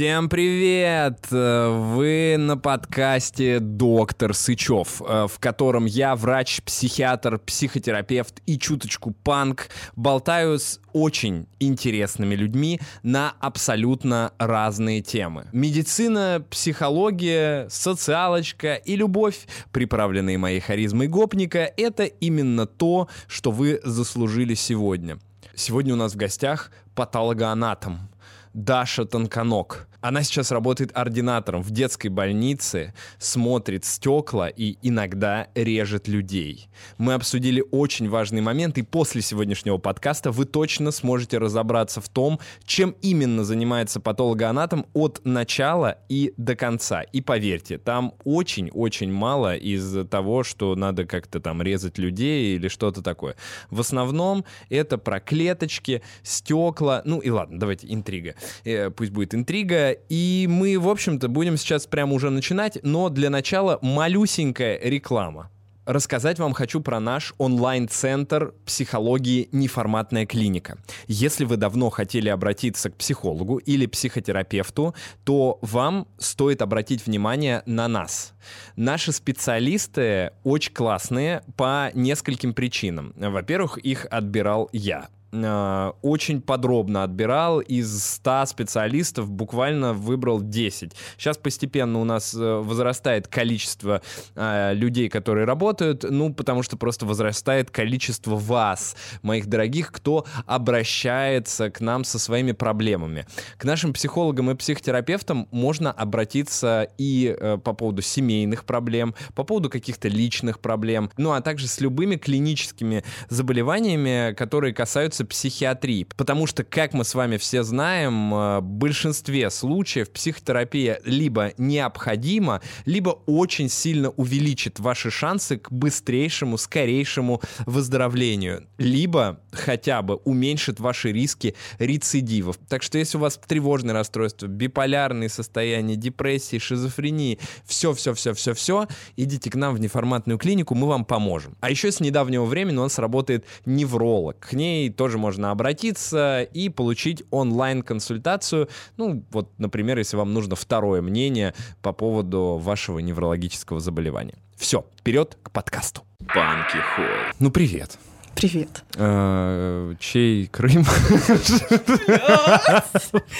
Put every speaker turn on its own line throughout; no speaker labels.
Всем привет! Вы на подкасте «Доктор Сычев», э, в котором я, врач, психиатр, психотерапевт и чуточку панк, болтаю с очень интересными людьми на абсолютно разные темы. Медицина, психология, социалочка и любовь, приправленные моей харизмой гопника, это именно то, что вы заслужили сегодня. Сегодня у нас в гостях патологоанатом Даша Тонконок. Она сейчас работает ординатором в детской больнице, смотрит стекла и иногда режет людей. Мы обсудили очень важный момент, и после сегодняшнего подкаста вы точно сможете разобраться в том, чем именно занимается патологоанатом от начала и до конца. И поверьте, там очень-очень мало из того, что надо как-то там резать людей или что-то такое. В основном это про клеточки, стекла, ну и ладно, давайте интрига. Э, пусть будет интрига, и мы, в общем-то, будем сейчас прямо уже начинать, но для начала малюсенькая реклама. Рассказать вам хочу про наш онлайн-центр психологии «Неформатная клиника». Если вы давно хотели обратиться к психологу или психотерапевту, то вам стоит обратить внимание на нас. Наши специалисты очень классные по нескольким причинам. Во-первых, их отбирал я. Э, очень подробно отбирал. Из 100 специалистов буквально выбрал 10. Сейчас постепенно у нас э, возрастает количество э, людей, которые работают, ну, потому что просто возрастает количество вас, моих дорогих, кто обращается к нам со своими проблемами. К нашим психологам и психотерапевтам можно обратиться и э, по поводу семейных проблем, по поводу каких-то личных проблем, ну, а также с любыми клиническими заболеваниями, которые касаются касается психиатрии. Потому что, как мы с вами все знаем, э, в большинстве случаев психотерапия либо необходима, либо очень сильно увеличит ваши шансы к быстрейшему, скорейшему выздоровлению, либо хотя бы уменьшит ваши риски рецидивов. Так что если у вас тревожное расстройство, биполярные состояния, депрессии, шизофрении, все-все-все-все-все, идите к нам в неформатную клинику, мы вам поможем. А еще с недавнего времени у нас работает невролог. К ней тоже тоже можно обратиться и получить онлайн-консультацию. Ну, вот, например, если вам нужно второе мнение по поводу вашего неврологического заболевания. Все, вперед к подкасту. Банки Холл. Ну, привет.
Привет.
А, чей Крым?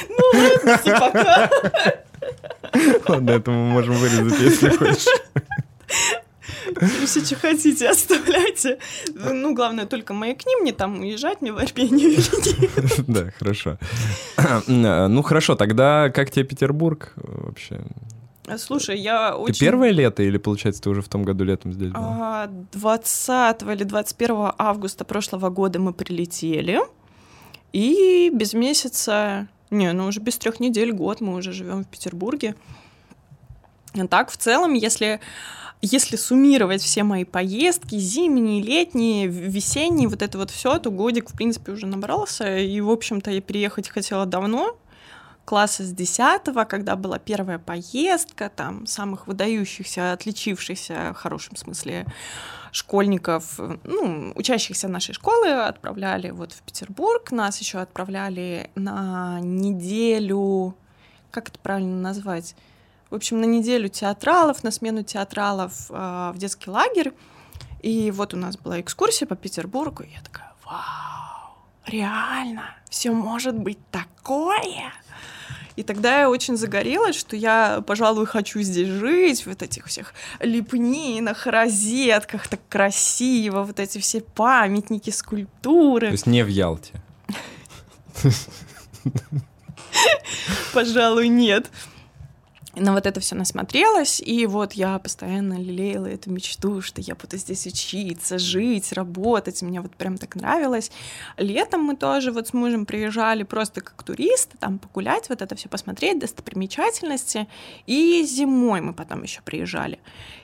Ну, пока.
Ладно, это мы можем вырезать, если хочешь.
Все, что хотите, оставляйте. Ну, главное, только маякни мне там уезжать, мне в Армению или.
Да, хорошо. Ну, хорошо, тогда как тебе Петербург вообще?
Слушай, я очень...
Ты первое лето или, получается, ты уже в том году летом здесь
была? 20 а, или 21 августа прошлого года мы прилетели, и без месяца... Не, ну уже без трех недель, год мы уже живем в Петербурге. Так, в целом, если если суммировать все мои поездки, зимние, летние, весенние, вот это вот все, то годик, в принципе, уже набрался. И, в общем-то, я переехать хотела давно, класса с 10 когда была первая поездка, там, самых выдающихся, отличившихся, в хорошем смысле, школьников, ну, учащихся нашей школы отправляли вот в Петербург, нас еще отправляли на неделю, как это правильно назвать, в общем, на неделю театралов, на смену театралов э, в детский лагерь. И вот у нас была экскурсия по Петербургу, и я такая, вау, реально, все может быть такое. И тогда я очень загорелась, что я, пожалуй, хочу здесь жить, вот этих всех лепнинах, розетках, так красиво, вот эти все памятники, скульптуры. То
есть не в Ялте?
Пожалуй, нет на вот это все насмотрелась, и вот я постоянно лелеяла эту мечту, что я буду здесь учиться, жить, работать, мне вот прям так нравилось. Летом мы тоже вот с мужем приезжали просто как туристы, там погулять, вот это все посмотреть, достопримечательности, и зимой мы потом еще приезжали.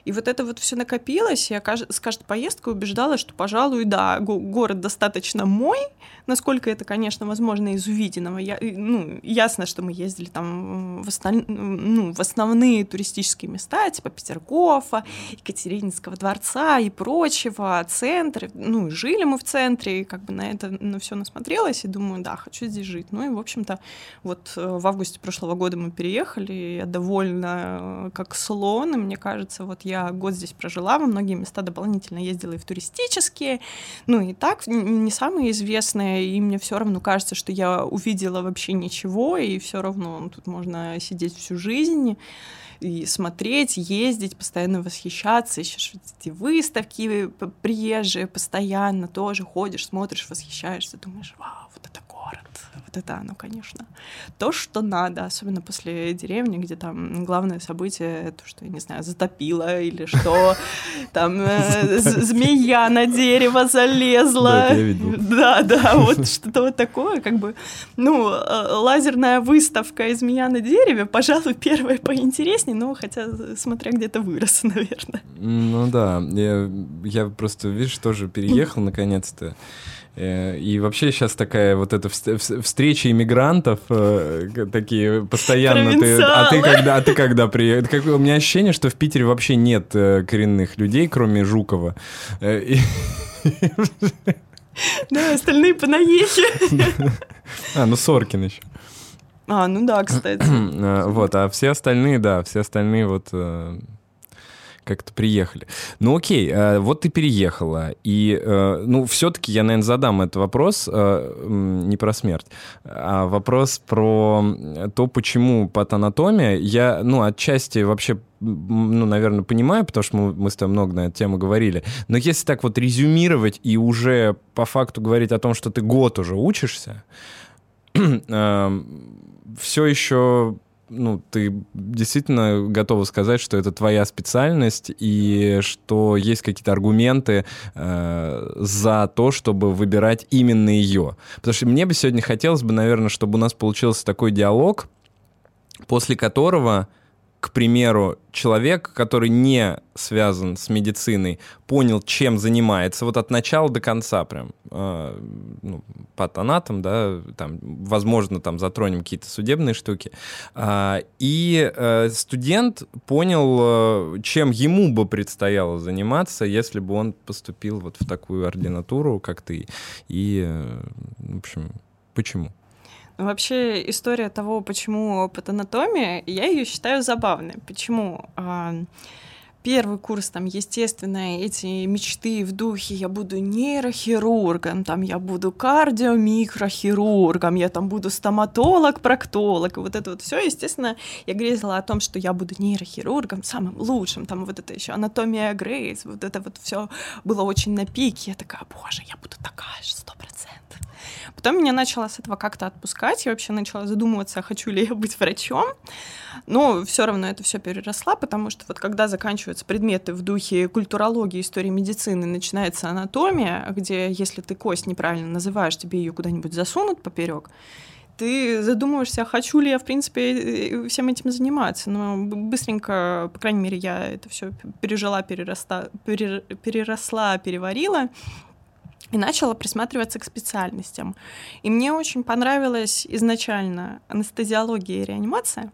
И вот это вот все накопилось, я с каждой поездкой убеждала, что, пожалуй, да, город достаточно мой, насколько это, конечно, возможно из увиденного. Я, ну, ясно, что мы ездили там в, осталь... ну, в основные туристические места, типа Петергофа, Екатерининского дворца и прочего, центр. Ну, жили мы в центре, и как бы на это на все насмотрелась, и думаю, да, хочу здесь жить. Ну и, в общем-то, вот э, в августе прошлого года мы переехали, и я довольна э, как слон, и мне кажется, вот я год здесь прожила, во многие места дополнительно ездила и в туристические, ну и так, не самые известные, и мне все равно кажется, что я увидела вообще ничего, и все равно тут можно сидеть всю жизнь и смотреть, ездить, постоянно восхищаться, еще эти выставки приезжие постоянно тоже ходишь, смотришь, восхищаешься, думаешь, вау, вот это вот это оно, конечно. То, что надо, особенно после деревни, где там главное событие, то, что, я не знаю, затопило или что, там э, змея на дерево залезла. Да, да, вот что-то вот такое, как бы, ну, э, лазерная выставка и змея на дереве, пожалуй, первая поинтереснее, но хотя, смотря где-то вырос, наверное.
Ну да, я просто, видишь, тоже переехал наконец-то. Э, и вообще сейчас такая вот эта встреча иммигрантов э, такие постоянно. Ты, а ты когда, а ты когда приехал? Как, у меня ощущение, что в Питере вообще нет э, коренных людей, кроме Жукова.
Да, остальные понаехали.
А, ну Соркин еще.
А, ну да, кстати.
Вот, а все остальные, да, все остальные вот как-то приехали. Ну окей, э, вот ты переехала, и, э, ну, все-таки я, наверное, задам этот вопрос э, не про смерть, а вопрос про то, почему патанатомия. Я, ну, отчасти вообще ну, наверное, понимаю, потому что мы, мы с тобой много на эту тему говорили. Но если так вот резюмировать и уже по факту говорить о том, что ты год уже учишься, все еще ну, ты действительно готова сказать, что это твоя специальность и что есть какие-то аргументы э, за то, чтобы выбирать именно ее. Потому что мне бы сегодня хотелось бы, наверное, чтобы у нас получился такой диалог, после которого к примеру, человек, который не связан с медициной, понял, чем занимается, вот от начала до конца прям, э, ну, патанатом, да, там, возможно, там затронем какие-то судебные штуки, э, и э, студент понял, э, чем ему бы предстояло заниматься, если бы он поступил вот в такую ординатуру, как ты, и, э, в общем, почему?
Вообще история того, почему патанатомия, я ее считаю забавной. Почему? А, первый курс, там, естественно, эти мечты в духе, я буду нейрохирургом, там, я буду кардиомикрохирургом, я там буду стоматолог, проктолог, вот это вот все, естественно, я грезила о том, что я буду нейрохирургом, самым лучшим, там, вот это еще анатомия Грейс, вот это вот все было очень на пике, я такая, боже, я буду такая же, сто процентов. Потом меня начало с этого как-то отпускать, я вообще начала задумываться, хочу ли я быть врачом. Но все равно это все переросла, потому что вот когда заканчиваются предметы в духе культурологии, истории медицины, начинается анатомия, где если ты кость неправильно называешь, тебе ее куда-нибудь засунут поперек, ты задумываешься, хочу ли я, в принципе, всем этим заниматься. Но быстренько, по крайней мере, я это все пережила, переросла, переросла, переварила и начала присматриваться к специальностям. И мне очень понравилась изначально анестезиология и реанимация.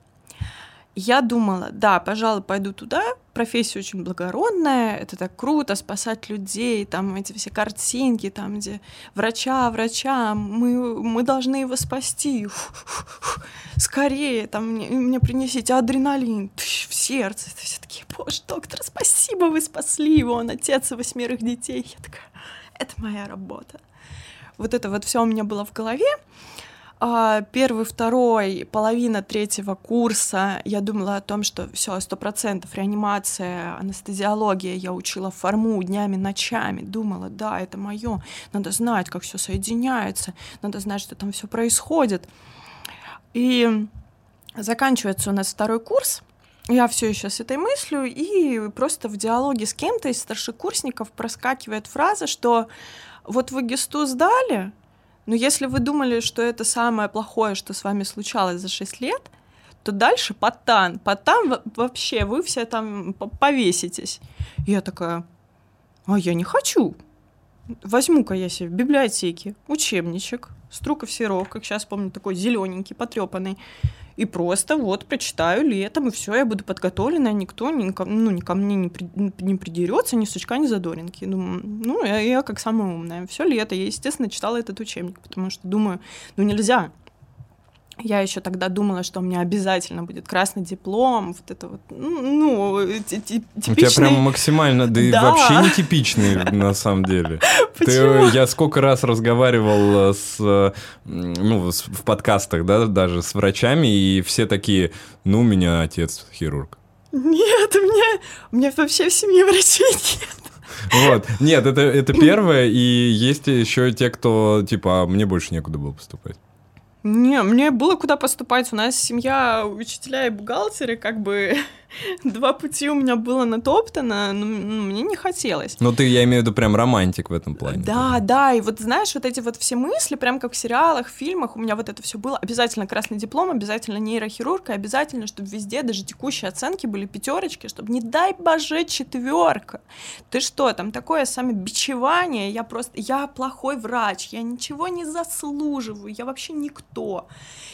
Я думала, да, пожалуй, пойду туда, профессия очень благородная, это так круто, спасать людей, там эти все картинки, там где врача, врача, мы, мы должны его спасти, скорее, там мне, мне принесите адреналин в сердце, все такие, боже, доктор, спасибо, вы спасли его, он отец восьмерых детей. Я такая, это моя работа. Вот это вот все у меня было в голове. А, первый, второй, половина третьего курса я думала о том, что все, сто процентов реанимация, анестезиология, я учила форму днями, ночами, думала, да, это мое, надо знать, как все соединяется, надо знать, что там все происходит. И заканчивается у нас второй курс, я все еще с этой мыслью, и просто в диалоге с кем-то из старшекурсников проскакивает фраза, что вот вы гесту сдали, но если вы думали, что это самое плохое, что с вами случалось за 6 лет, то дальше потан. Потан вообще, вы все там повеситесь. Я такая, а я не хочу. возьму-ка я себе в библиотеке учебничек, Струков Серов, как сейчас помню, такой зелененький, потрепанный. И просто вот прочитаю летом, и все, я буду подготовлена, никто ни, ну, ни ко мне не, при, не придерется, ни сучка, ни задоринки. Думаю, ну, я, я как самая умная. Все лето я, естественно, читала этот учебник, потому что думаю, ну нельзя я еще тогда думала, что у меня обязательно будет красный диплом, вот это вот, ну, типичный... У
тебя прям максимально, да, да. и вообще не типичный на самом деле.
Почему?
Ты, я сколько раз разговаривал э, с, ну, с, в подкастах, да, даже с врачами, и все такие, ну, у меня отец хирург.
Нет, у меня, у меня вообще в семье врачей нет.
Вот. Нет, это, это первое, и есть еще те, кто, типа, а мне больше некуда было поступать.
Не, мне было куда поступать. У нас семья учителя и бухгалтеры, как бы два пути у меня было натоптано, но ну, мне не хотелось.
Ну, ты, я имею в виду, прям романтик в этом плане.
Да, да, и вот знаешь, вот эти вот все мысли, прям как в сериалах, в фильмах, у меня вот это все было. Обязательно красный диплом, обязательно нейрохирург, и обязательно, чтобы везде даже текущие оценки были пятерочки, чтобы, не дай боже, четверка. Ты что, там такое самобичевание, я просто, я плохой врач, я ничего не заслуживаю, я вообще никто.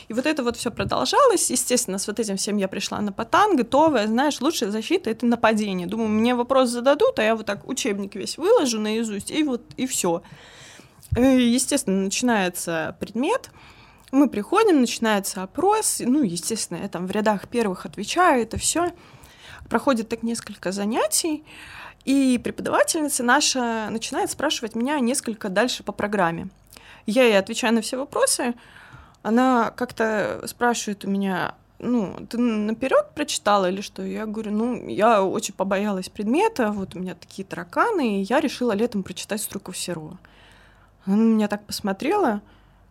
И вот это вот все продолжалось, естественно, с вот этим всем я пришла на потан, готовая, знаешь, лучшая защита — это нападение. Думаю, мне вопрос зададут, а я вот так учебник весь выложу наизусть, и вот, и все. Естественно, начинается предмет, мы приходим, начинается опрос, ну, естественно, я там в рядах первых отвечаю, это все. Проходит так несколько занятий, и преподавательница наша начинает спрашивать меня несколько дальше по программе. Я ей отвечаю на все вопросы, она как-то спрашивает у меня, ну, ты наперед прочитала или что? Я говорю, ну, я очень побоялась предмета, вот у меня такие тараканы, и я решила летом прочитать Струков Серова. Она на меня так посмотрела,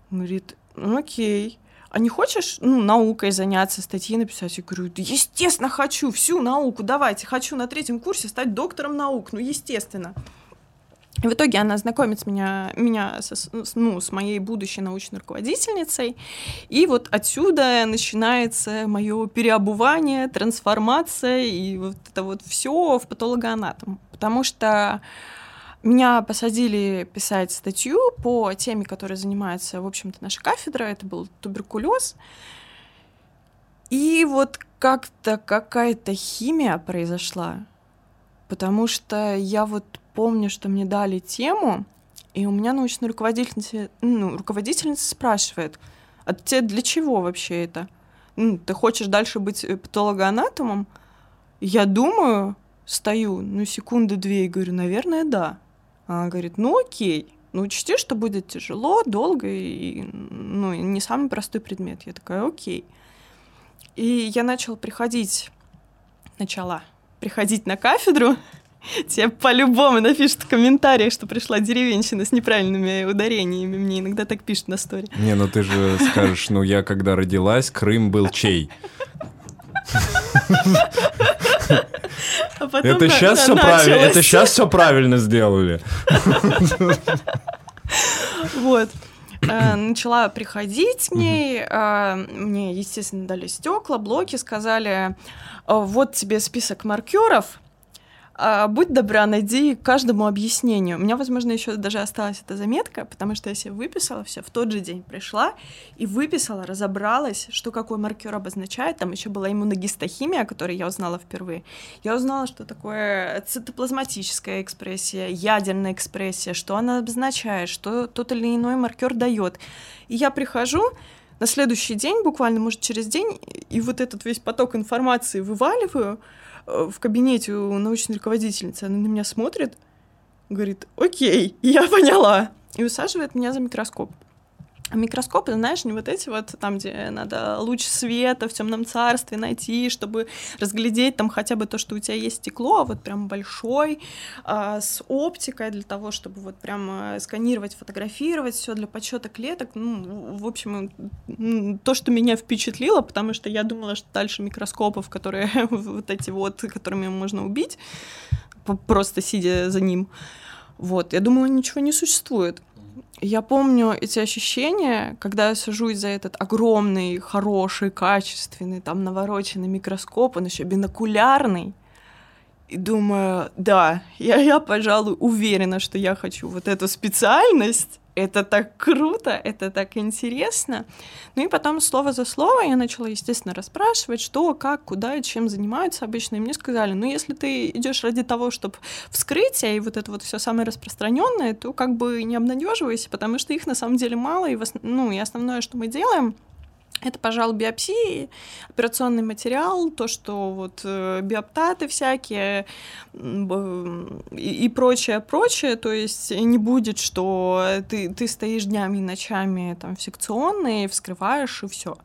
говорит, ну, окей. А не хочешь, ну, наукой заняться, статьи написать? Я говорю, да естественно хочу, всю науку давайте, хочу на третьем курсе стать доктором наук, ну, естественно. В итоге она знакомит меня, меня со, ну, с моей будущей научной руководительницей. И вот отсюда начинается мое переобувание, трансформация и вот это вот все в патологоанатом. Потому что меня посадили писать статью по теме, которой занимается, в общем-то, наша кафедра. Это был туберкулез. И вот как-то какая-то химия произошла, потому что я вот помню, что мне дали тему, и у меня научная руководительница, ну, руководительница спрашивает, а тебе для чего вообще это? Ну, ты хочешь дальше быть э, патологоанатомом? Я думаю, стою, ну, секунды две, и говорю, наверное, да. Она говорит, ну, окей, ну, учти, что будет тяжело, долго, и, ну, не самый простой предмет. Я такая, окей. И я начала приходить, начала приходить на кафедру, Тебе по-любому напишут в комментариях, что пришла деревенщина с неправильными ударениями. Мне иногда так пишут на сторе.
Не, ну ты же скажешь, ну я когда родилась, Крым был чей? А это сейчас все правильно, это сейчас все правильно сделали.
Вот. Э, начала приходить к ней, э, мне, естественно, дали стекла, блоки, сказали, вот тебе список маркеров, а, будь добра, найди каждому объяснению. У меня, возможно, еще даже осталась эта заметка, потому что я себе выписала все, в тот же день пришла и выписала, разобралась, что какой маркер обозначает. Там еще была иммуногистохимия, о которой я узнала впервые. Я узнала, что такое цитоплазматическая экспрессия, ядерная экспрессия, что она обозначает, что тот или иной маркер дает. И я прихожу, на следующий день, буквально, может, через день, и вот этот весь поток информации вываливаю, в кабинете у научной руководительницы, она на меня смотрит, говорит, окей, я поняла, и усаживает меня за микроскоп. Микроскопы, знаешь, не вот эти вот, там, где надо луч света в темном царстве найти, чтобы разглядеть там хотя бы то, что у тебя есть стекло, а вот прям большой, а, с оптикой для того, чтобы вот прям а, сканировать, фотографировать все для подсчета клеток. Ну, в общем, то, что меня впечатлило, потому что я думала, что дальше микроскопов, которые вот эти вот, которыми можно убить, просто сидя за ним. Вот, я думала, ничего не существует. Я помню эти ощущения, когда я сажусь за этот огромный, хороший, качественный, там навороченный микроскоп, он еще бинокулярный. И думаю, да, я, я, пожалуй, уверена, что я хочу вот эту специальность. Это так круто, это так интересно. Ну и потом слово за слово я начала, естественно, расспрашивать, что, как, куда и чем занимаются обычно. И мне сказали, ну если ты идешь ради того, чтобы вскрытие и вот это вот все самое распространенное, то как бы не обнадеживайся, потому что их на самом деле мало, и, ну, и основное, что мы делаем — это, пожалуй, биопсии, операционный материал, то, что вот э, биоптаты всякие и, прочее, прочее. То есть не будет, что ты, ты стоишь днями и ночами там в секционной, вскрываешь и все.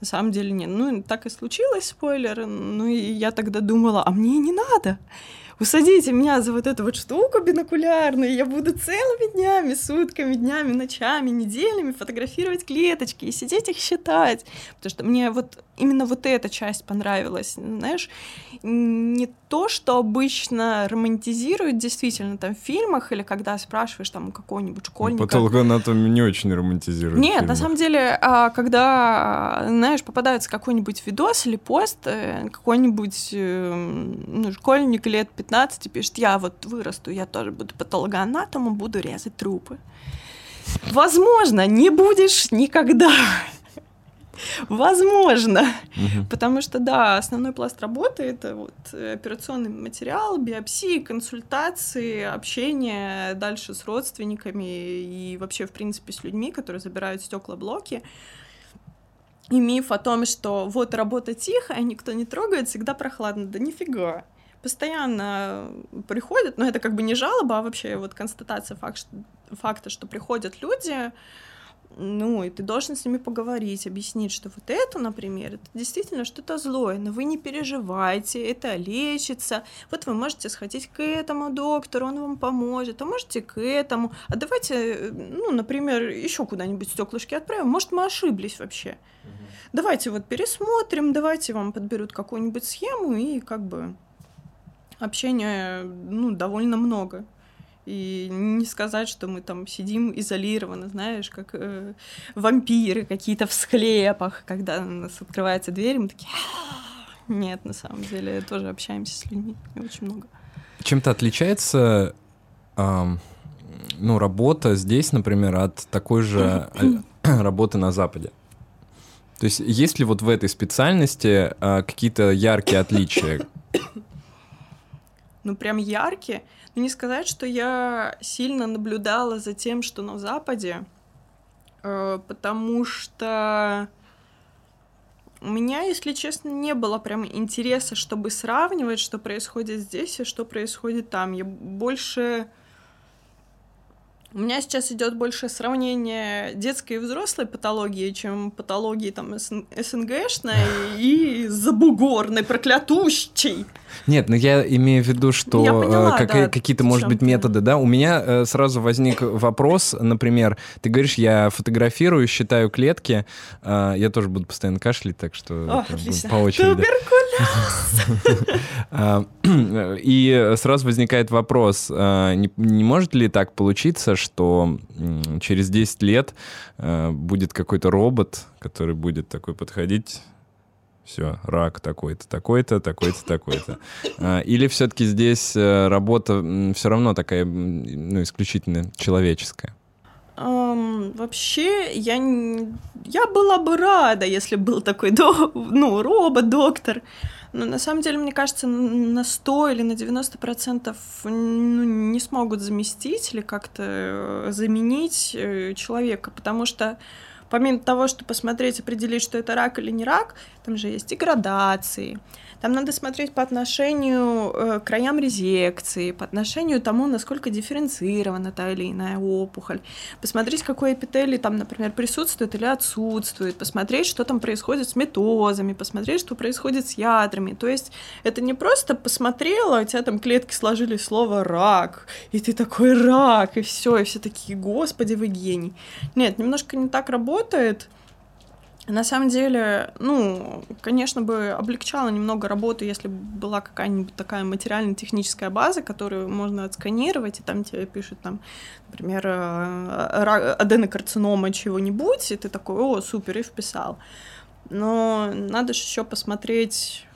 На самом деле нет. Ну, так и случилось, спойлер. Ну, и я тогда думала, а мне не надо усадите меня за вот эту вот штуку бинокулярную, я буду целыми днями, сутками, днями, ночами, неделями фотографировать клеточки и сидеть их считать. Потому что мне вот именно вот эта часть понравилась, знаешь, не то, что обычно романтизируют действительно там в фильмах или когда спрашиваешь там какого-нибудь ну, школьника.
Патологоанатомию не очень романтизируют.
Нет, на самом деле, а, когда, знаешь, попадается какой-нибудь видос или пост, э, какой-нибудь э, ну, школьник лет 15 пишет, я вот вырасту, я тоже буду патологоанатомом, буду резать трупы. Возможно, не будешь никогда. Возможно. Угу. Потому что, да, основной пласт работы — это вот операционный материал, биопсии, консультации, общение дальше с родственниками и вообще, в принципе, с людьми, которые забирают стеклоблоки. И миф о том, что вот работа тихая, никто не трогает, всегда прохладно. Да нифига. Постоянно приходят, но это как бы не жалоба, а вообще вот констатация факт, факта, что приходят люди, ну, и ты должен с ними поговорить, объяснить, что вот это, например, это действительно что-то злое, но вы не переживайте, это лечится. Вот вы можете сходить к этому доктору, он вам поможет, а можете к этому. А давайте, ну, например, еще куда-нибудь стеклышки отправим. Может, мы ошиблись вообще. Угу. Давайте вот пересмотрим, давайте вам подберут какую-нибудь схему, и как бы общения, ну, довольно много. И не сказать, что мы там сидим изолированно, знаешь, как э, вампиры какие-то в склепах, когда у нас открывается дверь, мы такие... Нет, на самом деле, тоже общаемся с людьми очень много.
Чем-то отличается ну, работа здесь, например, от такой же работы на Западе? То есть есть ли вот в этой специальности э, какие-то яркие отличия?
Ну, прям яркие? Но не сказать, что я сильно наблюдала за тем, что на Западе, э, потому что у меня, если честно, не было прям интереса, чтобы сравнивать, что происходит здесь и что происходит там. Я больше у меня сейчас идет больше сравнение детской и взрослой патологии, чем патологии там СНГшной и забугорной, проклятущей.
Нет, но ну я имею в виду, что поняла, как, да, какие-то, может быть, методы, да? У меня э, сразу возник вопрос, например, ты говоришь, я фотографирую, считаю клетки, э, я тоже буду постоянно кашлять, так что
О, по очереди.
А, и сразу возникает вопрос, а, не, может ли так получиться, что через 10 лет а, будет какой-то робот, который будет такой подходить все, рак такой-то, такой-то, такой-то, такой-то. Или все-таки здесь э, работа все равно такая, ну, исключительно человеческая?
Um, вообще, я, я была бы рада, если был такой до, ну, робот, доктор. Но на самом деле, мне кажется, на 100 или на 90 процентов ну, не смогут заместить или как-то э, заменить э, человека, потому что помимо того, что посмотреть, определить, что это рак или не рак, там же есть и градации, там надо смотреть по отношению э, к краям резекции, по отношению тому, насколько дифференцирована та или иная опухоль, посмотреть, какой эпителий там, например, присутствует или отсутствует, посмотреть, что там происходит с метозами, посмотреть, что происходит с ядрами. То есть это не просто посмотрела, у тебя там клетки сложили слово «рак», и ты такой «рак», и все, и все такие «господи, вы гений». Нет, немножко не так работает. На самом деле, ну, конечно бы облегчало немного работу, если бы была какая-нибудь такая материально-техническая база, которую можно отсканировать, и там тебе пишут, там, например, э, аденокарцинома чего-нибудь, и ты такой, о, супер, и вписал. Но надо же еще посмотреть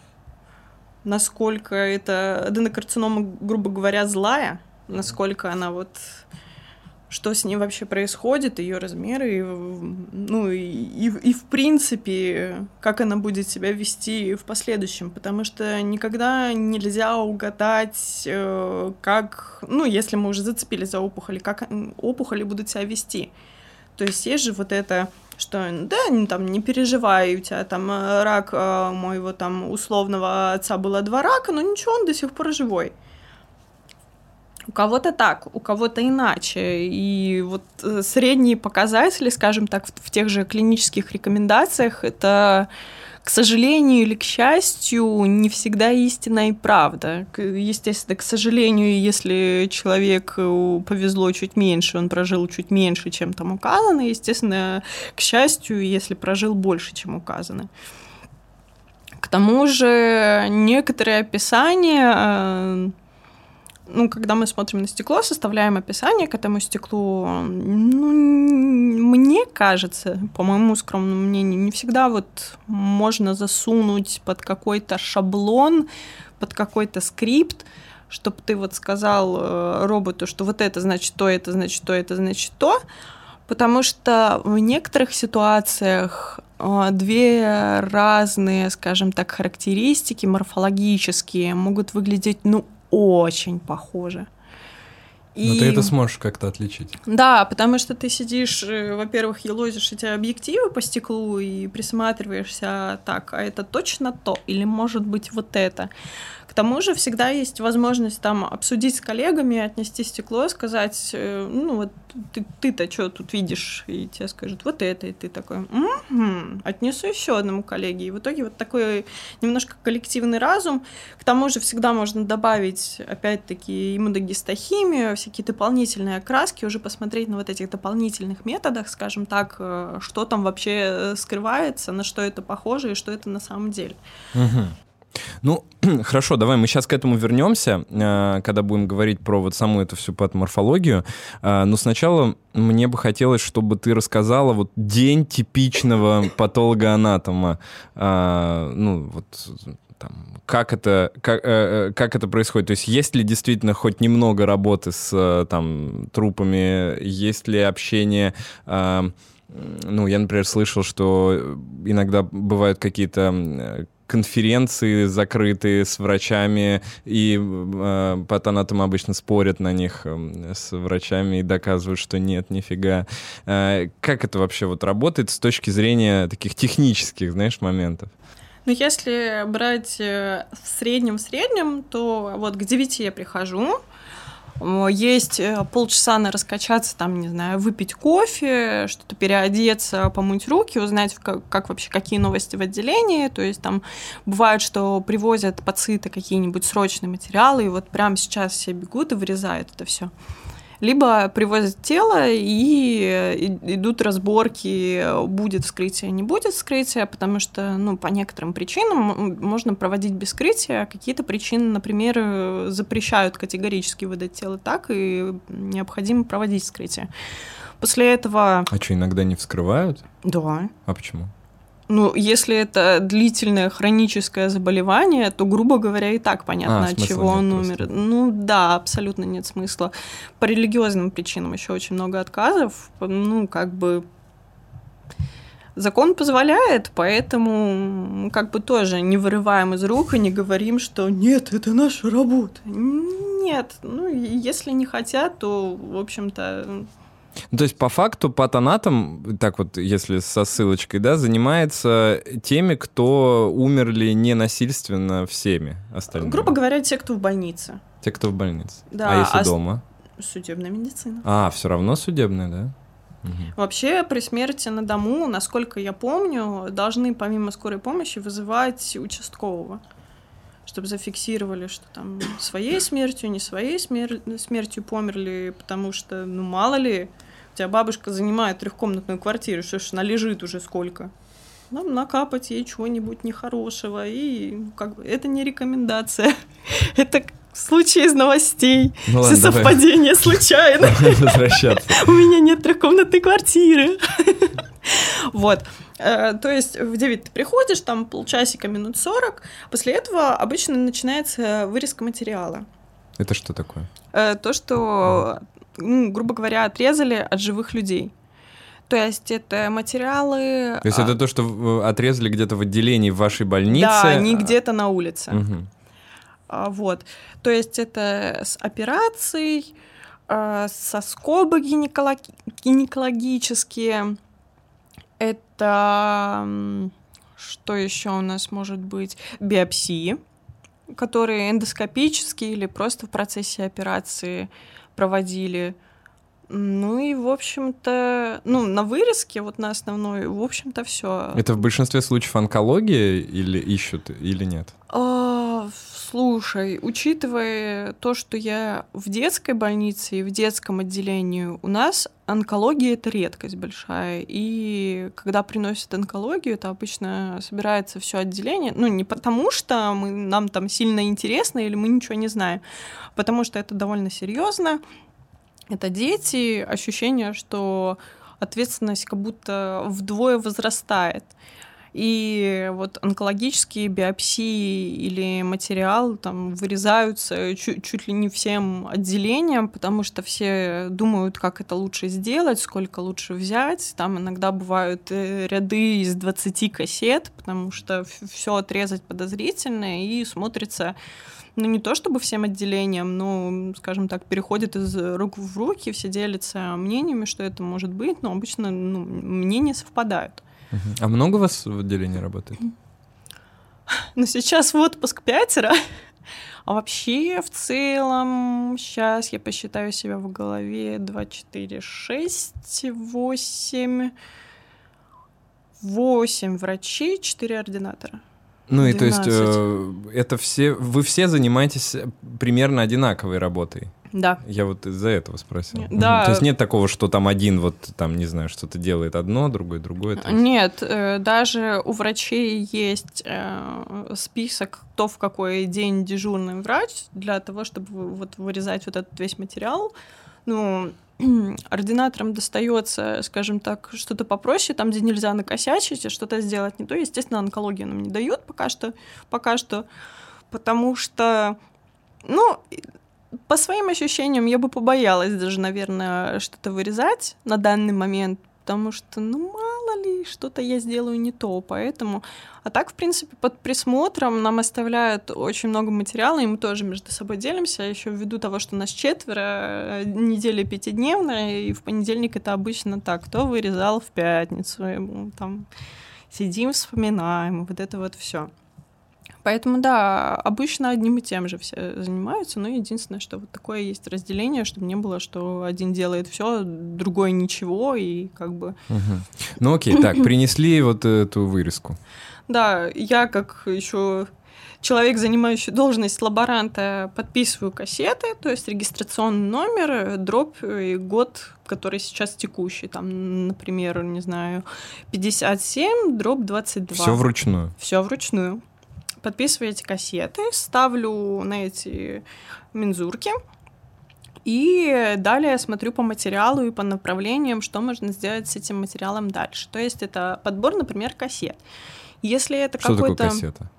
насколько это аденокарцинома, грубо говоря, злая, насколько она вот что с ней вообще происходит, ее размеры, и, ну и, и, и в принципе, как она будет себя вести в последующем, потому что никогда нельзя угадать, э, как, ну, если мы уже зацепились за опухоли, как опухоли будут себя вести. То есть есть же вот это, что, да, ну, там, не переживай, у тебя там э, рак э, моего там условного отца было два рака, но ничего, он до сих пор живой. У кого-то так, у кого-то иначе. И вот э, средние показатели, скажем так, в, в тех же клинических рекомендациях, это, к сожалению или к счастью, не всегда истина и правда. Естественно, к сожалению, если человек э, повезло чуть меньше, он прожил чуть меньше, чем там указано, естественно, к счастью, если прожил больше, чем указано. К тому же некоторые описания э, ну, когда мы смотрим на стекло, составляем описание к этому стеклу, ну, мне кажется, по моему скромному мнению, не всегда вот можно засунуть под какой-то шаблон, под какой-то скрипт, чтобы ты вот сказал э, роботу, что вот это значит то, это значит то, это значит то, потому что в некоторых ситуациях э, две разные, скажем так, характеристики морфологические могут выглядеть, ну, очень похоже.
И... Но ты это сможешь как-то отличить.
Да, потому что ты сидишь, э, во-первых, елозишь эти объективы по стеклу и присматриваешься так, а это точно то, или может быть вот это. К тому же всегда есть возможность там обсудить с коллегами, отнести стекло, сказать, э, ну вот ты, ты-то что тут видишь, и тебе скажут вот это, и ты такой, угу, отнесу еще одному коллеге. И в итоге вот такой немножко коллективный разум. К тому же всегда можно добавить, опять-таки, иммуногистохимию, всякие дополнительные окраски, уже посмотреть на вот этих дополнительных методах, скажем так, э, что там вообще скрывается, на что это похоже и что это на самом деле.
Угу. Ну, хорошо, давай мы сейчас к этому вернемся, э, когда будем говорить про вот саму эту всю патоморфологию. Э, но сначала мне бы хотелось, чтобы ты рассказала вот день типичного патологоанатома. Э, ну, вот там, как это, как, э, как это происходит? То есть есть ли действительно хоть немного работы с там, трупами? Есть ли общение... Э, ну, я, например, слышал, что иногда бывают какие-то конференции закрытые с врачами, и э, патанатом обычно спорят на них э, с врачами и доказывают, что нет, нифига. Э, как это вообще вот работает с точки зрения таких технических, знаешь, моментов?
Ну, если брать э, в среднем-среднем, то вот к 9 я прихожу, есть э, полчаса на раскачаться, там, не знаю, выпить кофе, что-то переодеться, помыть руки, узнать, как, как вообще, какие новости в отделении. То есть там бывает, что привозят пациты какие-нибудь срочные материалы, и вот прямо сейчас все бегут и вырезают это все либо привозят тело и идут разборки, будет вскрытие, не будет вскрытия, потому что, ну, по некоторым причинам можно проводить без вскрытия, а какие-то причины, например, запрещают категорически выдать тело так, и необходимо проводить вскрытие. После этого...
А что, иногда не вскрывают?
Да.
А почему?
Ну, если это длительное хроническое заболевание, то, грубо говоря, и так понятно, а, от чего он умер. Просто. Ну да, абсолютно нет смысла. По религиозным причинам еще очень много отказов. Ну, как бы закон позволяет, поэтому как бы тоже не вырываем из рук и не говорим, что нет, это наша работа. Нет, ну если не хотят, то, в общем-то,
ну, то есть, по факту, патонатом, так вот, если со ссылочкой, да, занимается теми, кто умерли ненасильственно всеми остальными.
Грубо говоря, те, кто в больнице.
Те, кто в больнице.
Да.
А если а дома?
Судебная медицина.
А, все равно судебная, да?
Угу. Вообще при смерти на дому, насколько я помню, должны помимо скорой помощи вызывать участкового, чтобы зафиксировали, что там своей смертью, не своей смер... смертью померли, потому что, ну мало ли, у тебя бабушка занимает трехкомнатную квартиру, что ж, она лежит уже сколько. Нам накапать ей чего-нибудь нехорошего, и как бы это не рекомендация. это случай из новостей. Ну, Все ладно, совпадения случайно.
Возвращаться.
У меня нет трехкомнатной квартиры. Вот. Э, то есть в 9 ты приходишь, там полчасика, минут 40. После этого обычно начинается вырезка материала.
Это что такое?
Э, то, что, ну, грубо говоря, отрезали от живых людей. То есть это материалы...
То есть это
а,
то, что отрезали где-то в отделении в вашей больнице?
Да, не где-то на улице.
Мгм.
А, Вот. То есть это с операцией, а, со скобы гинеколог- гинекологические. Это что еще у нас может быть? Биопсии, которые эндоскопические или просто в процессе операции проводили. Ну и, в общем-то, ну, на вырезке, вот на основной, в общем-то, все.
Это в большинстве случаев онкология или ищут, или нет?
А, слушай, учитывая то, что я в детской больнице и в детском отделении, у нас онкология это редкость большая. И когда приносят онкологию, это обычно собирается все отделение. Ну, не потому что мы, нам там сильно интересно или мы ничего не знаем, а потому что это довольно серьезно. Это дети, ощущение, что ответственность как будто вдвое возрастает. И вот онкологические биопсии или материал там вырезаются чуть, чуть ли не всем отделением, потому что все думают, как это лучше сделать, сколько лучше взять. Там иногда бывают э, ряды из 20 кассет, потому что все отрезать подозрительно и смотрится ну, не то чтобы всем отделениям, но, скажем так, переходит из рук в руки, все делятся мнениями, что это может быть, но обычно ну, мнения совпадают.
А много вас в отделении работает?
Но сейчас в отпуск пятеро. А вообще, в целом, сейчас я посчитаю себя в голове 2, 4, 6, 8, 8 врачей, 4 ординатора.
Ну и то есть
12.
э, это все, вы все занимаетесь примерно одинаковой работой.
Да.
Я вот из-за этого спросил.
Да.
То есть нет такого, что там один вот там, не знаю, что-то делает одно, другой другое. есть-
Нет, э, даже у врачей есть э, список, кто в какой день дежурный врач, для того, чтобы вот вырезать вот этот весь материал. Ну, ординаторам достается, скажем так, что-то попроще, там, где нельзя накосячить, и что-то сделать не то. Естественно, онкологию нам не дают пока что, пока что, потому что, ну, по своим ощущениям, я бы побоялась даже, наверное, что-то вырезать на данный момент, потому что, ну, мало ли, что-то я сделаю не то, поэтому... А так, в принципе, под присмотром нам оставляют очень много материала, и мы тоже между собой делимся, еще ввиду того, что нас четверо, э, неделя пятидневная, и в понедельник это обычно так, кто вырезал в пятницу, и там сидим, вспоминаем, вот это вот все. Поэтому, да, обычно одним и тем же все занимаются, но единственное, что вот такое есть разделение, чтобы не было, что один делает все, другой ничего, и как бы...
Мгм. Ну окей, так, принесли вот эту вырезку.
Да, я как еще человек, занимающий должность лаборанта, подписываю кассеты, то есть регистрационный номер, дробь и год, который сейчас текущий, там, например, не знаю, 57, дробь 22.
Все вручную.
Все вручную. Подписываю эти кассеты, ставлю на эти мензурки. И далее смотрю по материалу и по направлениям, что можно сделать с этим материалом дальше. То есть это подбор, например, кассет. Если это
Что такое
какой-то...
кассета?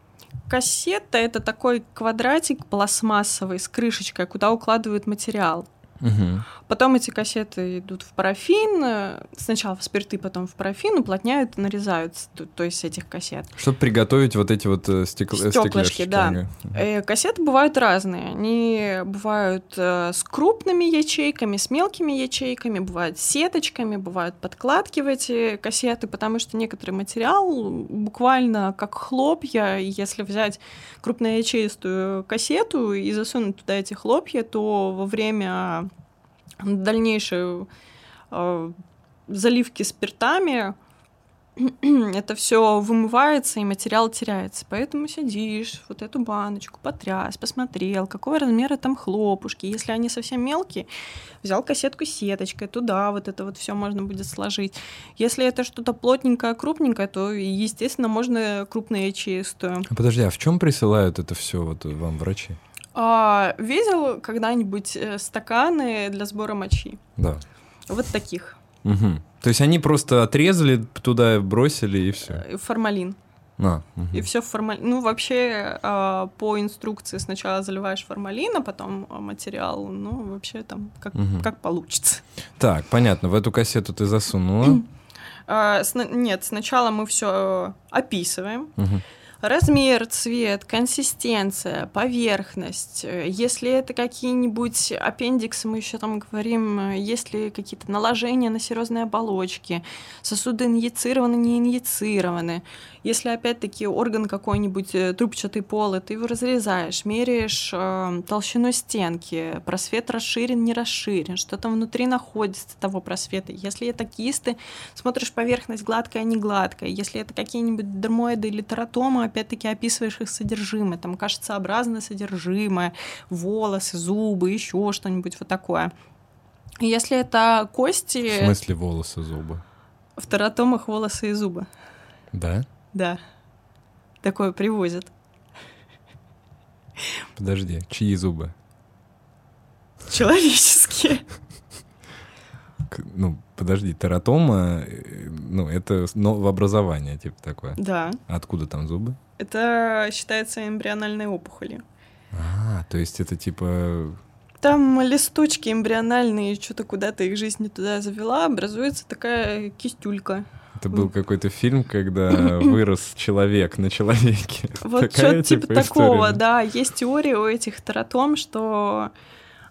Кассета — это такой квадратик пластмассовый с крышечкой, куда укладывают материал.
Мгм.
Потом эти кассеты идут в парафин, э, сначала в спирты, потом в парафин, уплотняют и нарезают, то, то есть этих кассет.
Чтобы приготовить вот эти вот э, стекл... э, стекляшечки,
да. Э, Кассеты бывают разные. Они бывают э, с крупными ячейками, с мелкими ячейками, бывают сеточками, бывают подкладки в эти кассеты, потому что некоторый материал буквально как хлопья, если взять крупноячеистую кассету и засунуть туда эти хлопья, то во время дальнейшей э, заливки спиртами это все вымывается и материал теряется. Поэтому сидишь, вот эту баночку потряс, посмотрел, какого размера там хлопушки. Если они совсем мелкие, взял кассетку с сеточкой, туда вот это вот все можно будет сложить. Если это что-то плотненькое, крупненькое, то, естественно, можно крупноячеистую.
А Подожди, а в чем присылают это все вот вам врачи?
А, видел когда-нибудь э, стаканы для сбора мочи?
Да.
Вот таких.
Мгм. То есть они просто отрезали, туда бросили и все.
Э, Формалин.
А, мгм.
И все в формалин. Ну, вообще, а, по инструкции сначала заливаешь формалин, а потом а, материал. Ну, вообще там как,
Мгм.
как получится.
Так, понятно. В эту кассету ты засунула.
А, нет, сначала мы все описываем.
Мгм.
Размер, цвет, консистенция, поверхность. Если это какие-нибудь аппендиксы, мы еще там говорим, есть ли какие-то наложения на серозные оболочки, сосуды инъецированы, не инъецированы. Если опять-таки орган какой-нибудь э, трубчатый полый, ты его разрезаешь, меряешь э, толщину стенки, просвет расширен, не расширен, что там внутри находится того просвета. Если это кисты, смотришь поверхность гладкая, не гладкая. Если это какие-нибудь дермоиды или тератомы, опять-таки описываешь их содержимое. Там кашицеобразное содержимое, волосы, зубы, еще что-нибудь вот такое. Если это
В
кости,
смысле волосы, зубы?
в тератомах волосы и зубы.
Да?
Да. Такое привозят.
Подожди, чьи зубы?
Человеческие.
Ну, подожди, тератома, э, ну, это новообразование, типа такое.
Да.
Откуда там зубы?
Это считается эмбриональной опухолью.
А, то есть это типа...
Там листочки эмбриональные, что-то куда-то их жизнь не туда завела, образуется такая кистюлька.
Это был какой-то фильм, когда вырос человек на человеке.
Вот что-то типа
история,
такого, да. Есть теория у этих тератом, что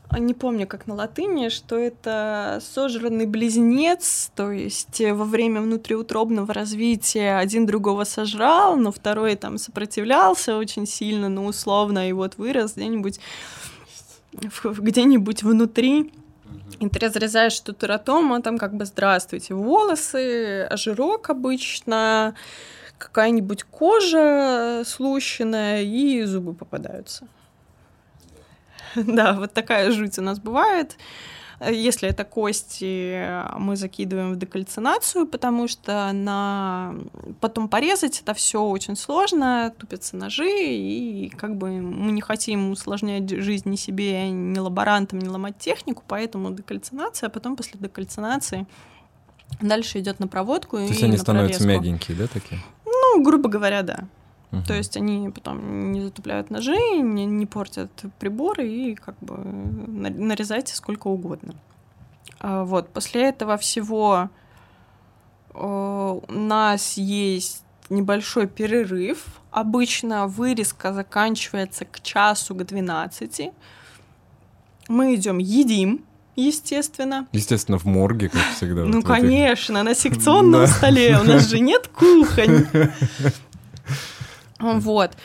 а, не помню, как на латыни, что это сожранный близнец, то есть э, во время внутриутробного развития один другого сожрал, но второй там сопротивлялся очень сильно, но условно, и вот вырос где-нибудь где-нибудь внутри. И ты разрезаешь эту тератому, а там как бы здравствуйте, волосы, жирок обычно, какая-нибудь кожа слущенная и зубы попадаются. Да, вот такая жуть у нас бывает. Если это кости, мы закидываем в декальцинацию, потому что на... потом порезать это все очень сложно, тупятся ножи, и как бы мы не хотим усложнять жизнь ни себе, ни лаборантам, ни ломать технику, поэтому декальцинация, а потом после декальцинации дальше идет на проводку
То есть они становятся мягенькие, да, такие?
Ну, грубо говоря, да.
Мгм.
То есть они потом не затупляют ножи, не, не портят приборы и как бы на- нарезайте сколько угодно. А, Вот, после этого всего э, у нас есть небольшой перерыв. Обычно вырезка заканчивается к часу, к 12. Мы идем едим, естественно.
Естественно, в морге, как всегда.
Ну,
вот в этих-
конечно, на секционном столе. У нас же нет кухонь. Вот.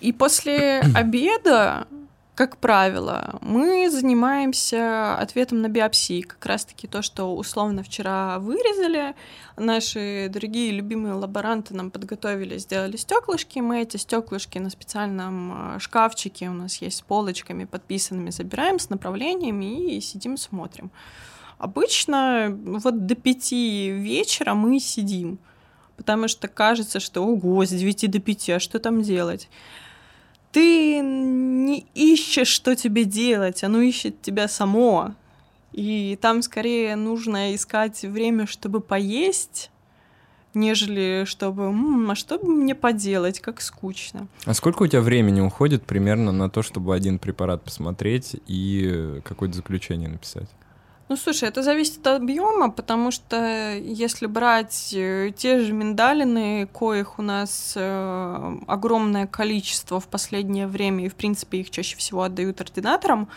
И после обеда, как правило, мы занимаемся ответом на биопсии. Как раз-таки то, что условно вчера вырезали. Наши дорогие любимые лаборанты нам подготовили, сделали стеклышки. Мы эти стеклышки на специальном э, шкафчике у нас есть с полочками подписанными, забираем с направлениями и сидим, смотрим. Обычно вот до пяти вечера мы сидим, потому что кажется, что ого, с 9 до 5, а что там делать? Ты не ищешь, что тебе делать, оно ищет тебя само. И там скорее нужно искать время, чтобы поесть, нежели чтобы, «М, а что бы мне поделать, как скучно.
А сколько у тебя времени уходит примерно на то, чтобы один препарат посмотреть и какое-то заключение написать?
Ну, слушай, это зависит от объема, потому что если брать э, те же миндалины, коих у нас э, огромное количество в последнее время, и, в принципе, их чаще всего отдают ординаторам,